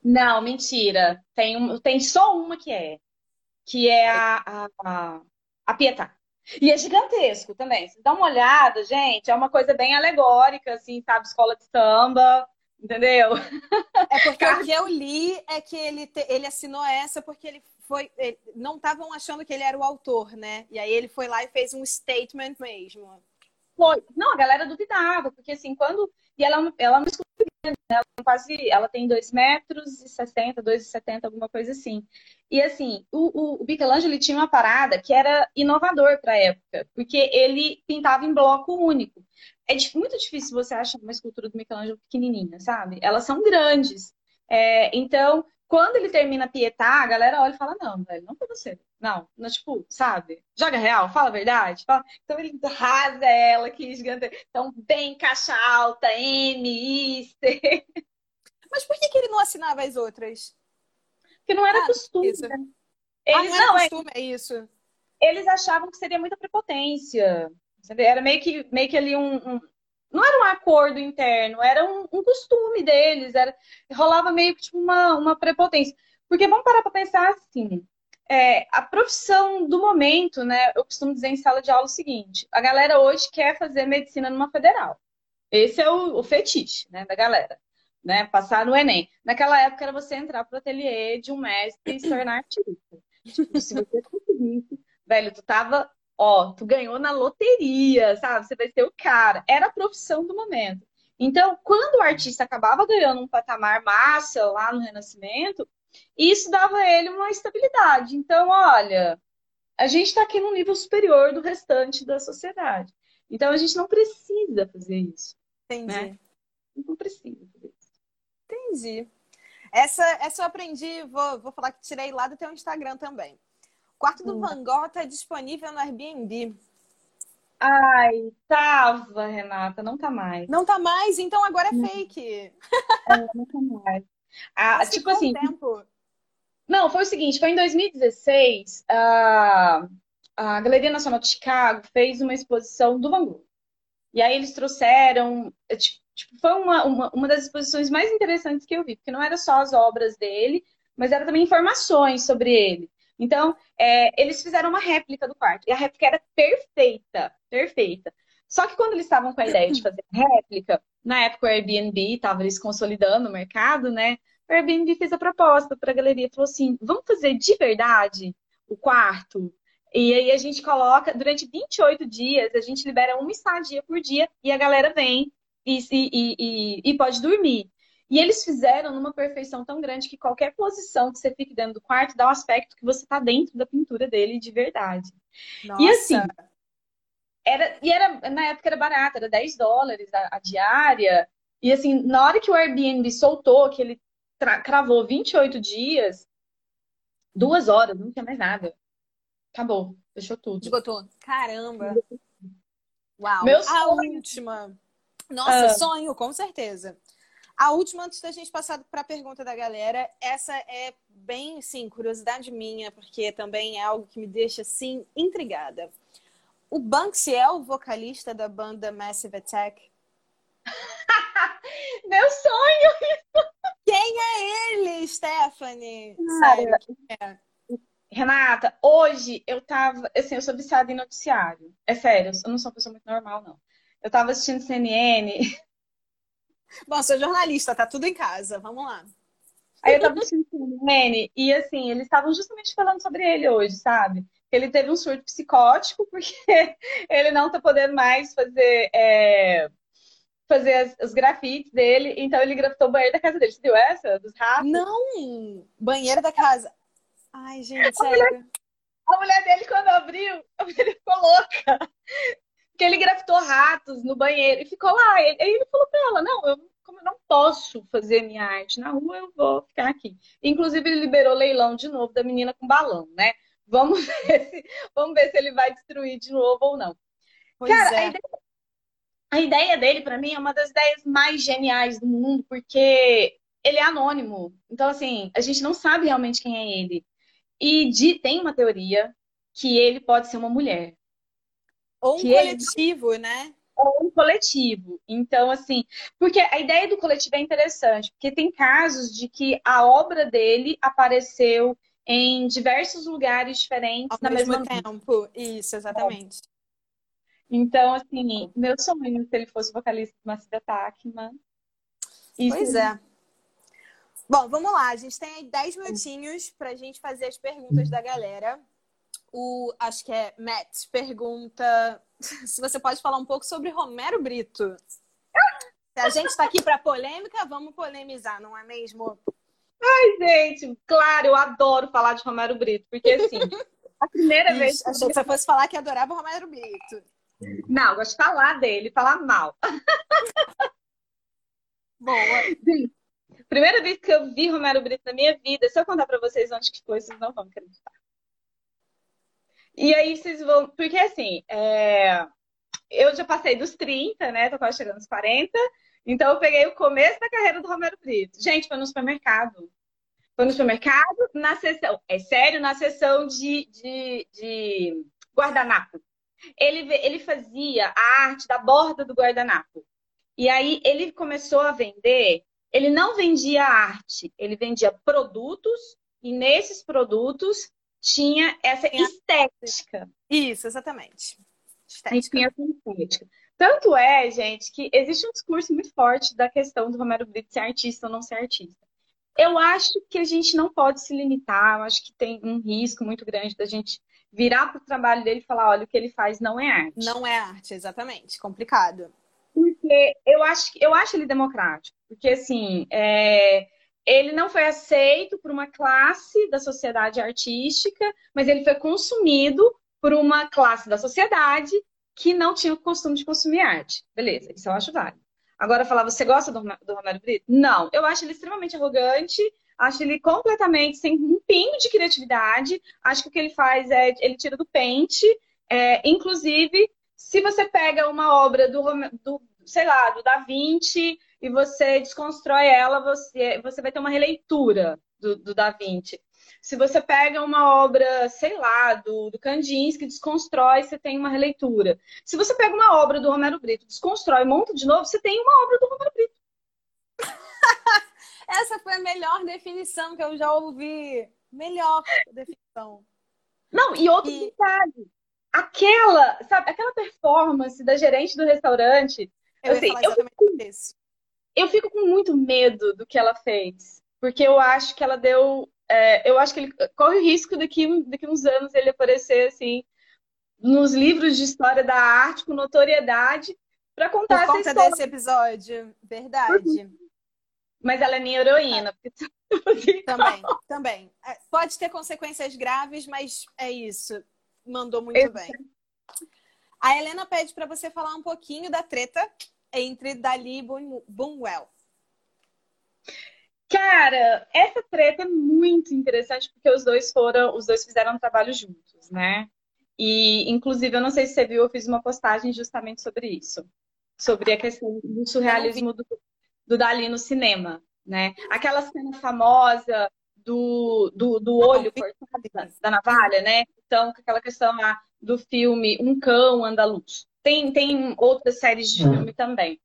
Não, mentira. Tem, um, tem só uma que é. Que é a, a, a Pietà. E é gigantesco também. Se dá uma olhada, gente, é uma coisa bem alegórica, assim, sabe? Escola de samba, entendeu? É porque o que eu li é que ele, te, ele assinou essa porque ele foi. Ele, não estavam achando que ele era o autor, né? E aí ele foi lá e fez um statement mesmo. Foi. Não, a galera duvidava, porque assim, quando. E ela, ela é uma escultura, ela quase. Ela tem 2 metros e 60, 2,70, alguma coisa assim. E assim, o, o, o Michelangelo tinha uma parada que era inovador para a época, porque ele pintava em bloco único. É muito difícil você achar uma escultura do Michelangelo pequenininha, sabe? Elas são grandes. É, então, quando ele termina Pietá, a galera olha e fala: Não, velho, não foi você. Não, não, tipo, sabe? Joga real, fala a verdade. Fala... Então ele rasa ela, que gigante. Então, bem caixa alta, M, I, C. Mas por que, que ele não assinava as outras? Porque não era ah, costume. Isso. Né? Eles, ah, não, não é costume, é... é isso. Eles achavam que seria muita prepotência. Era meio que, meio que ali um, um não era um acordo interno, era um, um costume deles, era, rolava meio que tipo uma, uma prepotência. Porque vamos parar para pensar assim: é, a profissão do momento, né? Eu costumo dizer em sala de aula o seguinte: a galera hoje quer fazer medicina numa federal. Esse é o, o fetiche, né, da galera, né? Passar no Enem. Naquela época era você entrar pro ateliê de um mestre e se tornar artista. Tipo, se você conseguisse, velho, tu tava, ó, tu ganhou na loteria, sabe? Você vai ser o cara. Era a profissão do momento. Então, quando o artista acabava ganhando um patamar massa lá no Renascimento, isso dava a ele uma estabilidade. Então, olha, a gente está aqui num nível superior do restante da sociedade. Então, a gente não precisa fazer isso. Entendi. Né? Não precisa fazer isso. Entendi. Essa, essa eu aprendi, vou, vou falar que tirei lá do teu Instagram também. O quarto do hum. Van Gogh está disponível no Airbnb. Ai, tava, Renata, não tá mais. Não tá mais? Então agora é não. fake. É, não tá mais. Ah, Mas tipo assim. Tempo. Não, foi o seguinte: foi em 2016, a, a Galeria Nacional de Chicago fez uma exposição do Van Gogh. E aí eles trouxeram. É, tipo, foi uma, uma, uma das exposições mais interessantes que eu vi, porque não era só as obras dele, mas era também informações sobre ele. Então, é, eles fizeram uma réplica do quarto. E a réplica era perfeita, perfeita. Só que quando eles estavam com a ideia de fazer réplica, na época o Airbnb estava eles consolidando o mercado, né? O Airbnb fez a proposta para a galeria, falou assim: vamos fazer de verdade o quarto? E aí a gente coloca, durante 28 dias, a gente libera uma estadia por dia e a galera vem e, e, e, e pode dormir. E eles fizeram numa perfeição tão grande que qualquer posição que você fique dentro do quarto dá o um aspecto que você está dentro da pintura dele de verdade. Nossa. E assim, era, e era, na época era barato, era 10 dólares a, a diária. E assim, na hora que o Airbnb soltou, que ele cravou 28 dias, duas horas, não tinha mais nada. Acabou, fechou tudo. Esgotou. Caramba! Uau! Meu sonho. A última. Nossa, ah. sonho, com certeza. A última, antes da gente passar para a pergunta da galera, essa é bem, sim, curiosidade minha, porque também é algo que me deixa, assim, intrigada. O Banksy é o vocalista da banda Massive Attack? Meu sonho! Quem é ele, Stephanie? Sério, é? Renata, hoje eu tava, assim, eu sou viciada em noticiário. É sério, eu não sou uma pessoa muito normal, não. Eu tava assistindo CNN Bom, sou jornalista, tá tudo em casa. Vamos lá. Aí eu tava assistindo o e assim, eles estavam justamente falando sobre ele hoje, sabe? Ele teve um surto psicótico porque ele não tá podendo mais fazer, é, fazer as, os grafites dele, então ele grafitou o banheiro da casa dele. Você viu essa? Dos ratos? Não! Banheiro da casa. Ai, gente, sério. A mulher, a mulher dele, quando abriu, ele ficou louca que ele grafitou ratos no banheiro e ficou lá. Aí ele falou para ela: Não, eu, como eu não posso fazer minha arte na rua, eu vou ficar aqui. Inclusive, ele liberou leilão de novo da menina com balão, né? Vamos ver se, vamos ver se ele vai destruir de novo ou não. Pois Cara, é. a, ideia, a ideia dele, para mim, é uma das ideias mais geniais do mundo, porque ele é anônimo. Então, assim, a gente não sabe realmente quem é ele. E de, tem uma teoria que ele pode ser uma mulher. Ou um coletivo, ele... né? Ou um coletivo. Então, assim, porque a ideia do coletivo é interessante, porque tem casos de que a obra dele apareceu em diversos lugares diferentes Ao na mesmo tempo. Isso, exatamente. É. Então, assim, meu sonho se ele fosse vocalista do mano. Isso pois é. Bom, vamos lá. A gente tem aí 10 minutinhos para a gente fazer as perguntas da galera o acho que é Matt pergunta se você pode falar um pouco sobre Romero Brito. Se a gente está aqui para polêmica, vamos polemizar, não é mesmo? Ai, gente, claro, eu adoro falar de Romero Brito, porque assim, a primeira Ixi, vez. Achei que você fosse falar que adorava Romero Brito. Não, gosto de falar dele, falar mal. Boa. Sim. Primeira vez que eu vi Romero Brito na minha vida, se eu contar para vocês onde que foi, vocês não vão acreditar. E aí vocês vão. Porque assim, é... eu já passei dos 30, né? Tô quase chegando aos 40. Então eu peguei o começo da carreira do Romero Brito. Gente, foi no supermercado. Foi no supermercado, na sessão. É sério, na sessão de, de, de guardanapo. Ele, ele fazia a arte da borda do guardanapo. E aí ele começou a vender. Ele não vendia arte, ele vendia produtos, e nesses produtos tinha essa estética. Isso, exatamente. Estética. A gente tinha essa estética. Tanto é, gente, que existe um discurso muito forte da questão do Romero Brito ser artista ou não ser artista. Eu acho que a gente não pode se limitar, eu acho que tem um risco muito grande da gente virar para o trabalho dele e falar, olha, o que ele faz não é arte. Não é arte, exatamente. Complicado. Porque eu acho, eu acho ele democrático. Porque, assim, é, ele não foi aceito por uma classe da sociedade artística, mas ele foi consumido por uma classe da sociedade que não tinha o costume de consumir arte. Beleza, isso eu acho válido. Agora, falar, você gosta do, do Romero Brito? Não, eu acho ele extremamente arrogante, acho ele completamente sem um pingo de criatividade, acho que o que ele faz é, ele tira do pente, é, inclusive, se você pega uma obra do, do, sei lá, do Da Vinci e você desconstrói ela, você, você vai ter uma releitura do, do Da Vinci. Se você pega uma obra, sei lá, do, do Kandinsky, desconstrói, você tem uma releitura. Se você pega uma obra do Romero Brito, desconstrói, monta de novo, você tem uma obra do Romero Brito. Essa foi a melhor definição que eu já ouvi. Melhor definição. Não, e outro e... detalhe. Aquela, sabe, aquela performance da gerente do restaurante. Eu, assim, eu, isso. Eu fico com muito medo do que ela fez. Porque eu acho que ela deu. É, eu acho que ele corre o risco daqui, daqui uns anos ele aparecer assim nos livros de história da arte com notoriedade para contar Por essa história. desse episódio, verdade. Mas ela é minha heroína. É. Também, também. É, pode ter consequências graves, mas é isso. Mandou muito bem. A Helena pede para você falar um pouquinho da treta entre Dali e Bunwell. Cara, essa treta é muito interessante porque os dois foram, os dois fizeram um trabalho juntos, né? E, inclusive, eu não sei se você viu, eu fiz uma postagem justamente sobre isso. Sobre a questão do surrealismo do, do Dali no cinema, né? Aquela cena famosa do, do, do olho cortado da navalha, né? Então, aquela questão lá do filme Um Cão Andaluz. Tem, tem outras séries de filme também.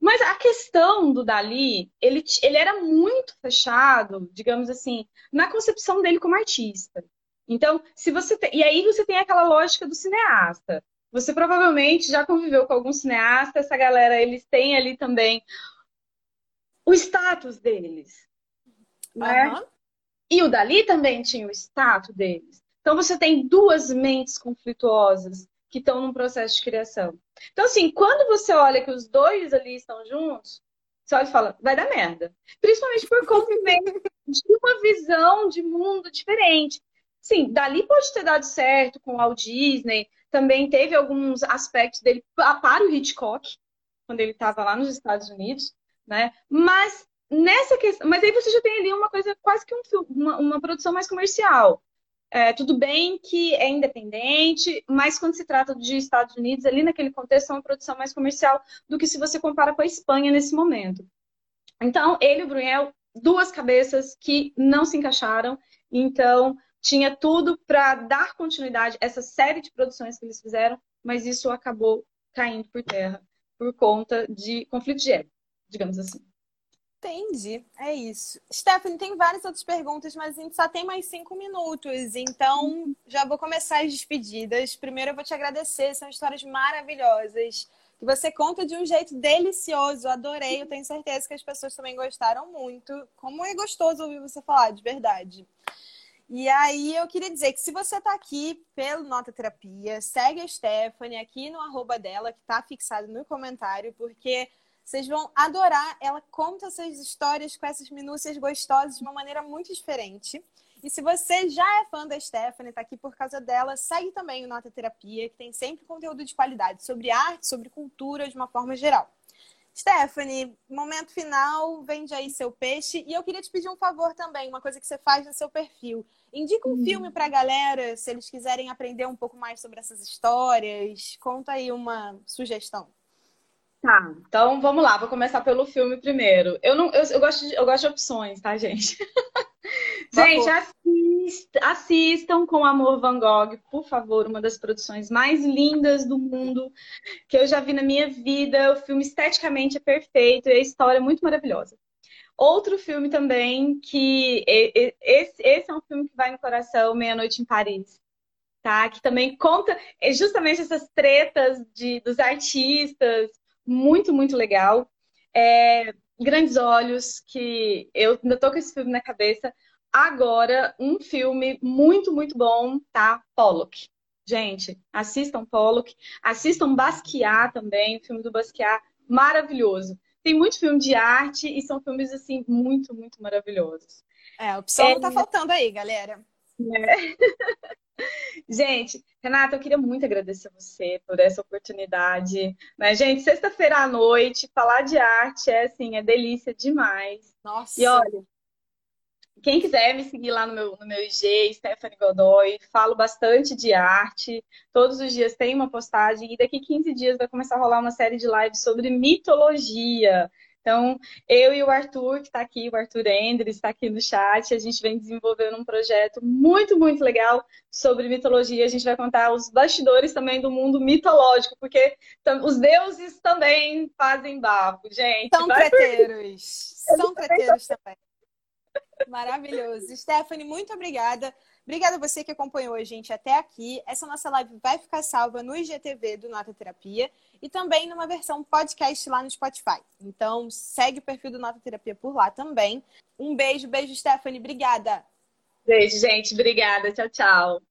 Mas a questão do Dali, ele, ele era muito fechado, digamos assim, na concepção dele como artista. Então, se você tem, e aí você tem aquela lógica do cineasta. Você provavelmente já conviveu com algum cineasta, essa galera, eles têm ali também o status deles. Né? Uhum. E o Dali também tinha o status deles. Então você tem duas mentes conflituosas que estão num processo de criação. Então, assim, quando você olha que os dois ali estão juntos, você olha e fala, vai dar merda. Principalmente por conviver de uma visão de mundo diferente. Sim, dali pode ter dado certo com o Walt Disney, também teve alguns aspectos dele para o Hitchcock, quando ele estava lá nos Estados Unidos, né? Mas nessa questão, mas aí você já tem ali uma coisa quase que um, uma, uma produção mais comercial. É, tudo bem que é independente, mas quando se trata de Estados Unidos, ali naquele contexto, é uma produção mais comercial do que se você compara com a Espanha nesse momento. Então, ele e o Brunel, duas cabeças que não se encaixaram, então tinha tudo para dar continuidade a essa série de produções que eles fizeram, mas isso acabou caindo por terra por conta de conflito de ego, digamos assim. Entendi, é isso. Stephanie, tem várias outras perguntas, mas a gente só tem mais cinco minutos, então já vou começar as despedidas. Primeiro eu vou te agradecer, são histórias maravilhosas, que você conta de um jeito delicioso, adorei, eu tenho certeza que as pessoas também gostaram muito. Como é gostoso ouvir você falar, de verdade. E aí eu queria dizer que se você está aqui pelo Nota Terapia, segue a Stephanie aqui no arroba dela, que está fixado no comentário, porque vocês vão adorar. Ela conta essas histórias com essas minúcias gostosas de uma maneira muito diferente. E se você já é fã da Stephanie, está aqui por causa dela, segue também o Nota Terapia, que tem sempre conteúdo de qualidade sobre arte, sobre cultura de uma forma geral. Stephanie, momento final, vende aí seu peixe. E eu queria te pedir um favor também, uma coisa que você faz no seu perfil. Indica um hum. filme para a galera, se eles quiserem aprender um pouco mais sobre essas histórias. Conta aí uma sugestão. Tá, então vamos lá, vou começar pelo filme primeiro. Eu não, eu, eu gosto, de, eu gosto de opções, tá, gente? gente, assist, assistam com Amor Van Gogh, por favor, uma das produções mais lindas do mundo que eu já vi na minha vida. O filme esteticamente é perfeito e a história é muito maravilhosa. Outro filme também que esse, esse é um filme que vai no coração, Meia Noite em Paris, tá? Que também conta é justamente essas tretas de, dos artistas, muito muito legal. É, Grandes Olhos, que eu ainda tô com esse filme na cabeça. Agora, um filme muito muito bom, tá? Pollock. Gente, assistam Pollock, assistam Basquiat também, o filme do Basquiat, maravilhoso. Tem muito filme de arte e são filmes, assim, muito, muito maravilhosos. É, opção é... tá faltando aí, galera. É. Gente, Renata, eu queria muito agradecer você por essa oportunidade. Né? Gente, sexta-feira à noite, falar de arte é assim, é delícia demais. Nossa. E olha, quem quiser me seguir lá no meu, no meu IG, Stephanie Godoy, falo bastante de arte. Todos os dias tem uma postagem e daqui 15 dias vai começar a rolar uma série de lives sobre mitologia. Então, eu e o Arthur, que está aqui, o Arthur Endres, está aqui no chat, a gente vem desenvolvendo um projeto muito, muito legal sobre mitologia. A gente vai contar os bastidores também do mundo mitológico, porque os deuses também fazem bafo, gente. São preteiros. São preteiros também. Maravilhoso. Stephanie, muito obrigada. Obrigada a você que acompanhou a gente até aqui. Essa nossa live vai ficar salva no IGTV do Nota Terapia e também numa versão podcast lá no Spotify. Então, segue o perfil do Nota Terapia por lá também. Um beijo, beijo, Stephanie. Obrigada. Beijo, gente. Obrigada. Tchau, tchau.